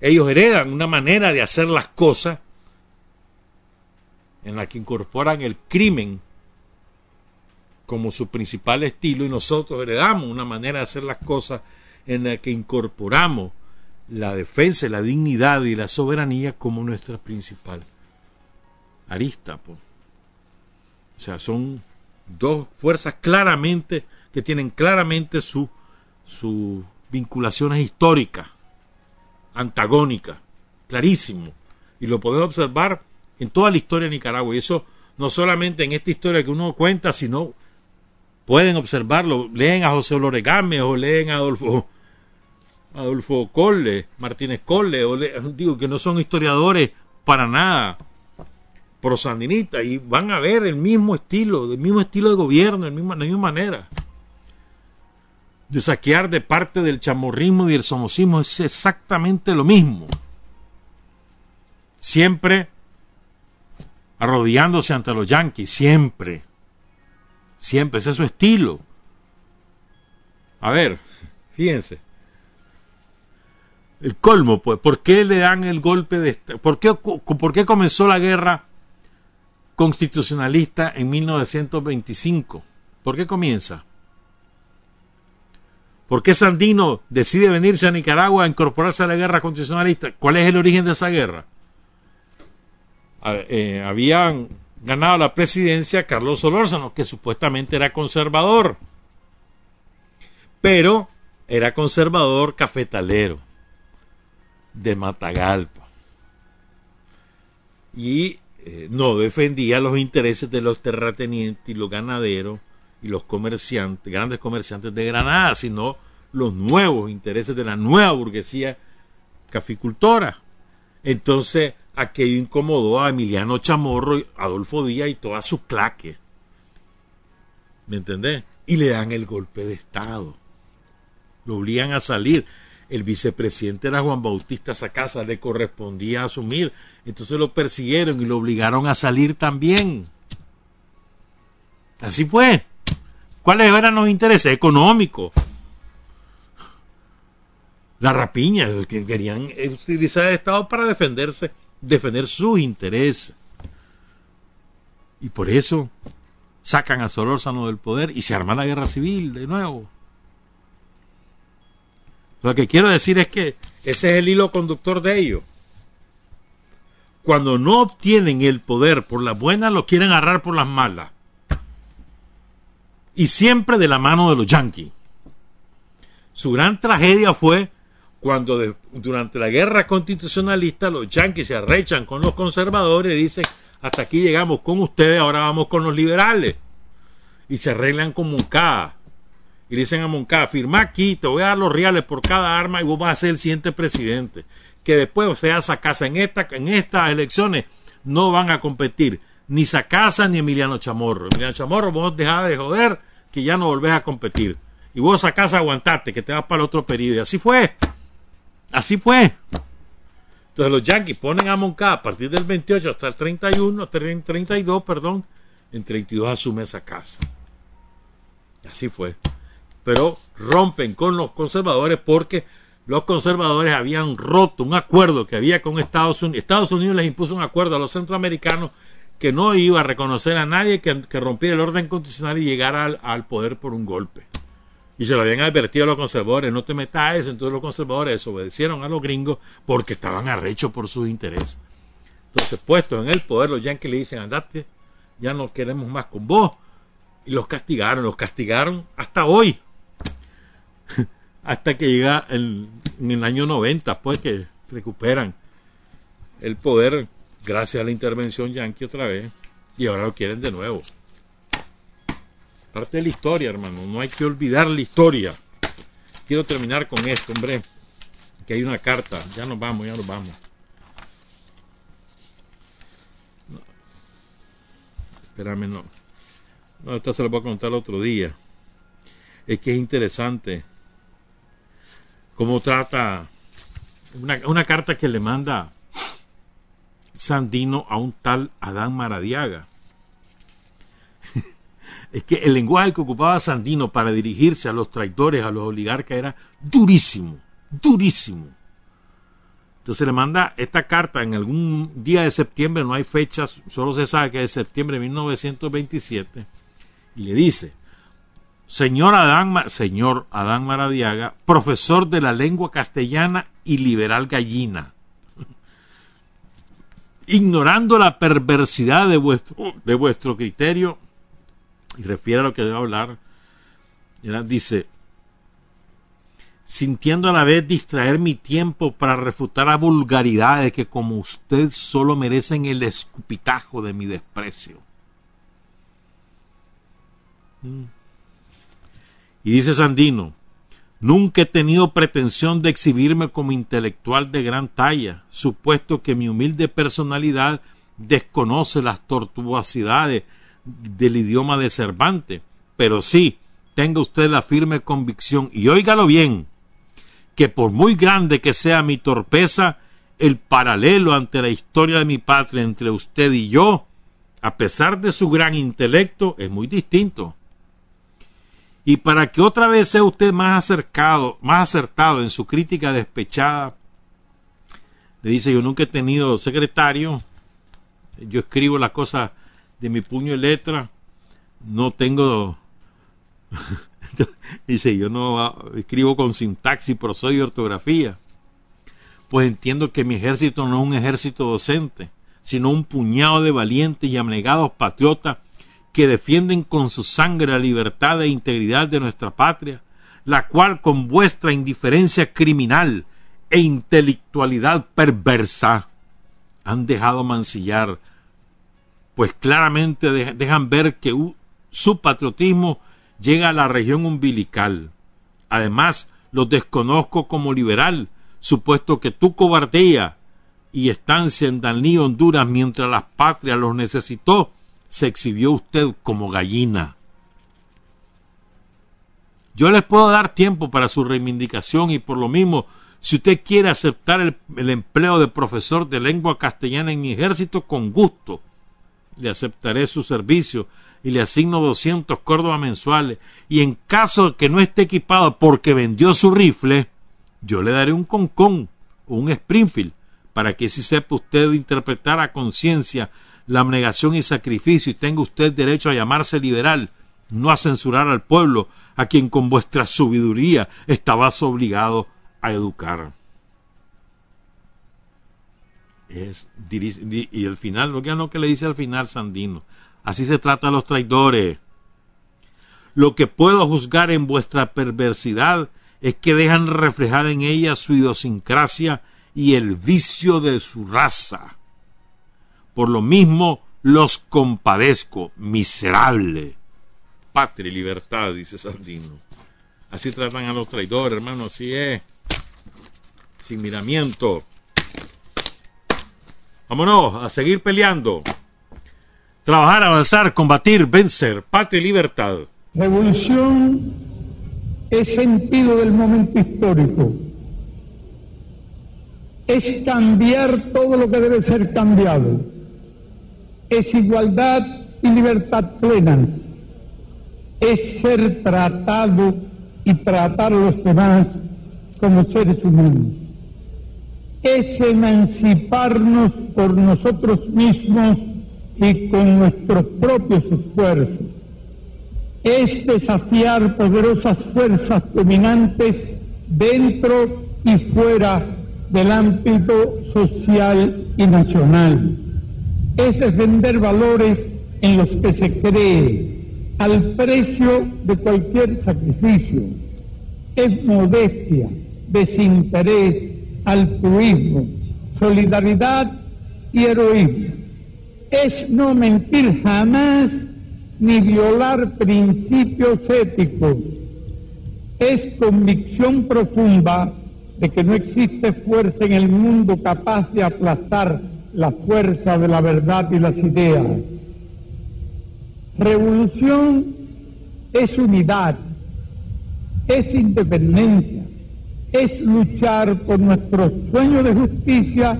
ellos heredan una manera de hacer las cosas en la que incorporan el crimen como su principal estilo y nosotros heredamos una manera de hacer las cosas en la que incorporamos la defensa, la dignidad y la soberanía como nuestra principal arista. O sea, son dos fuerzas claramente que tienen claramente sus su vinculaciones históricas, antagónicas, clarísimo. Y lo podemos observar en toda la historia de Nicaragua. Y eso no solamente en esta historia que uno cuenta, sino pueden observarlo, leen a José Gámez o leen a Adolfo, Adolfo Colle, Martínez Colle, o digo que no son historiadores para nada prosandinistas y van a ver el mismo estilo, el mismo estilo de gobierno, el mismo, la misma manera. De saquear de parte del chamorrismo y el somocismo es exactamente lo mismo. Siempre arrodillándose ante los yanquis, siempre Siempre, ese es su estilo. A ver, fíjense. El colmo, pues, ¿por qué le dan el golpe de... ¿Por qué, por qué comenzó la guerra constitucionalista en 1925? ¿Por qué comienza? ¿Por qué Sandino decide venirse a Nicaragua a incorporarse a la guerra constitucionalista? ¿Cuál es el origen de esa guerra? Eh, habían ganado la presidencia Carlos Solórzano, que supuestamente era conservador, pero era conservador cafetalero de Matagalpa y eh, no defendía los intereses de los terratenientes y los ganaderos y los comerciantes, grandes comerciantes de Granada, sino los nuevos intereses de la nueva burguesía caficultora. Entonces, aquello incomodó a Emiliano Chamorro, Adolfo Díaz y toda su claque. ¿Me entendés? Y le dan el golpe de Estado. Lo obligan a salir. El vicepresidente era Juan Bautista Sacasa, le correspondía asumir. Entonces lo persiguieron y lo obligaron a salir también. Así fue. ¿Cuáles eran los intereses económicos? La rapiña, que querían utilizar el Estado para defenderse defender sus intereses. Y por eso sacan a Solórzano del poder y se arma la guerra civil de nuevo. Lo que quiero decir es que ese es el hilo conductor de ellos. Cuando no obtienen el poder por las buenas, lo quieren agarrar por las malas. Y siempre de la mano de los yanquis. Su gran tragedia fue cuando durante la guerra constitucionalista los yanquis se arrechan con los conservadores y dicen, hasta aquí llegamos con ustedes, ahora vamos con los liberales. Y se arreglan con Moncada. Y dicen a Moncada, firma aquí, te voy a dar los reales por cada arma y vos vas a ser el siguiente presidente. Que después, sea, esa casa en, esta, en estas elecciones, no van a competir ni Sacasa ni Emiliano Chamorro. Emiliano Chamorro, vos dejás de joder que ya no volvés a competir. Y vos Sacasa aguantate, que te vas para el otro periodo. Y así fue. Así fue. Entonces los Yankees ponen a Moncada a partir del 28 hasta el 31, 32, perdón. En 32 asume esa casa. Así fue. Pero rompen con los conservadores porque los conservadores habían roto un acuerdo que había con Estados Unidos. Estados Unidos les impuso un acuerdo a los centroamericanos que no iba a reconocer a nadie que, rompiera el orden constitucional y llegara al, poder por un golpe. Y se lo habían advertido a los conservadores, no te metas a eso. Entonces los conservadores desobedecieron a los gringos porque estaban arrechos por sus intereses. Entonces, puestos en el poder, los yankees le dicen, andate, ya no queremos más con vos. Y los castigaron, los castigaron hasta hoy [LAUGHS] hasta que llega en el año 90, pues que recuperan el poder gracias a la intervención yanqui otra vez y ahora lo quieren de nuevo. Parte de la historia, hermano, no hay que olvidar la historia. Quiero terminar con esto, hombre, que hay una carta, ya nos vamos, ya nos vamos. espérame, no. No, esto se lo voy a contar otro día. Es que es interesante cómo trata una, carta que le manda Sandino a un tal Adán Maradiaga. [LAUGHS] es que el lenguaje que ocupaba Sandino para dirigirse a los traidores, a los oligarcas, era durísimo, durísimo. Entonces le manda esta carta en algún día de septiembre, no hay fechas, solo se sabe que es septiembre de 1927, y le dice, señor Adán, señor Adán Maradiaga, profesor de la lengua castellana y liberal gallina. Ignorando la perversidad de vuestro, de vuestro criterio, y refiere a lo que debo hablar, dice, sintiendo a la vez distraer mi tiempo para refutar a vulgaridades que como usted solo merecen el escupitajo de mi desprecio. Mm. Y dice Sandino, nunca he tenido pretensión de exhibirme como intelectual de gran talla, supuesto que mi humilde personalidad desconoce las tortuosidades del idioma de Cervantes, pero sí, tenga usted la firme convicción, y óigalo bien, que por muy grande que sea mi torpeza, el paralelo ante la historia de mi patria entre usted y yo, a pesar de su gran intelecto, es muy distinto. Y para que otra vez sea usted más acercado, más acertado en su crítica despechada, le dice, yo nunca he tenido secretario, yo escribo las cosas de mi puño y letra, no tengo, [LAUGHS] dice, yo no escribo con sintaxis, prosodio y ortografía, pues entiendo que mi ejército no es un ejército docente, sino un puñado de valientes y abnegados patriotas que defienden con su sangre la libertad e integridad de nuestra patria, la cual con vuestra indiferencia criminal e intelectualidad perversa han dejado mancillar, pues claramente dejan ver que su patriotismo llega a la región umbilical. Además, los desconozco como liberal, supuesto que tu cobardía y estancia en Dalí, Honduras, mientras la patria los necesitó, se exhibió usted como gallina. Yo les puedo dar tiempo para su reivindicación y por lo mismo, si usted quiere aceptar el, empleo de profesor de lengua castellana en mi ejército, con gusto le aceptaré su servicio y le asigno 200 córdobas mensuales y en caso de que no esté equipado porque vendió su rifle, yo le daré un concón o un Springfield para que si sepa usted interpretar a conciencia la abnegación y sacrificio y tenga usted derecho a llamarse liberal, no a censurar al pueblo, a quien con vuestra sabiduría estabas obligado a educar. Es, y el final, lo que, lo que le dice al final Sandino, así se trata a los traidores. Lo que puedo juzgar en vuestra perversidad es que dejan reflejar en ella su idiosincrasia y el vicio de su raza por lo mismo los compadezco, miserable. Patria y libertad, dice Sandino. Así tratan a los traidores, hermano, así es. Sin miramiento. Vámonos a seguir peleando. Trabajar, avanzar, combatir, vencer, patria y libertad.
Revolución es sentido del momento histórico. Es cambiar todo lo que debe ser cambiado. Es igualdad y libertad plena. Es ser tratado y tratar a los demás como seres humanos. Es emanciparnos por nosotros mismos y con nuestros propios esfuerzos. Es desafiar poderosas fuerzas dominantes dentro y fuera del ámbito social y nacional. Es defender valores en los que se cree al precio de cualquier sacrificio. Es modestia, desinterés, altruismo, solidaridad y heroísmo es no mentir jamás ni violar principios éticos. Es convicción profunda de que no existe fuerza en el mundo capaz de aplastar la fuerza de la verdad y las ideas. Revolución es unidad, es independencia, es luchar por nuestro sueño de justicia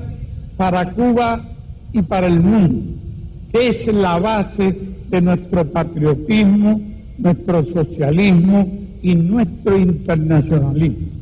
para Cuba y para el mundo es la base de nuestro patriotismo, nuestro socialismo y nuestro internacionalismo.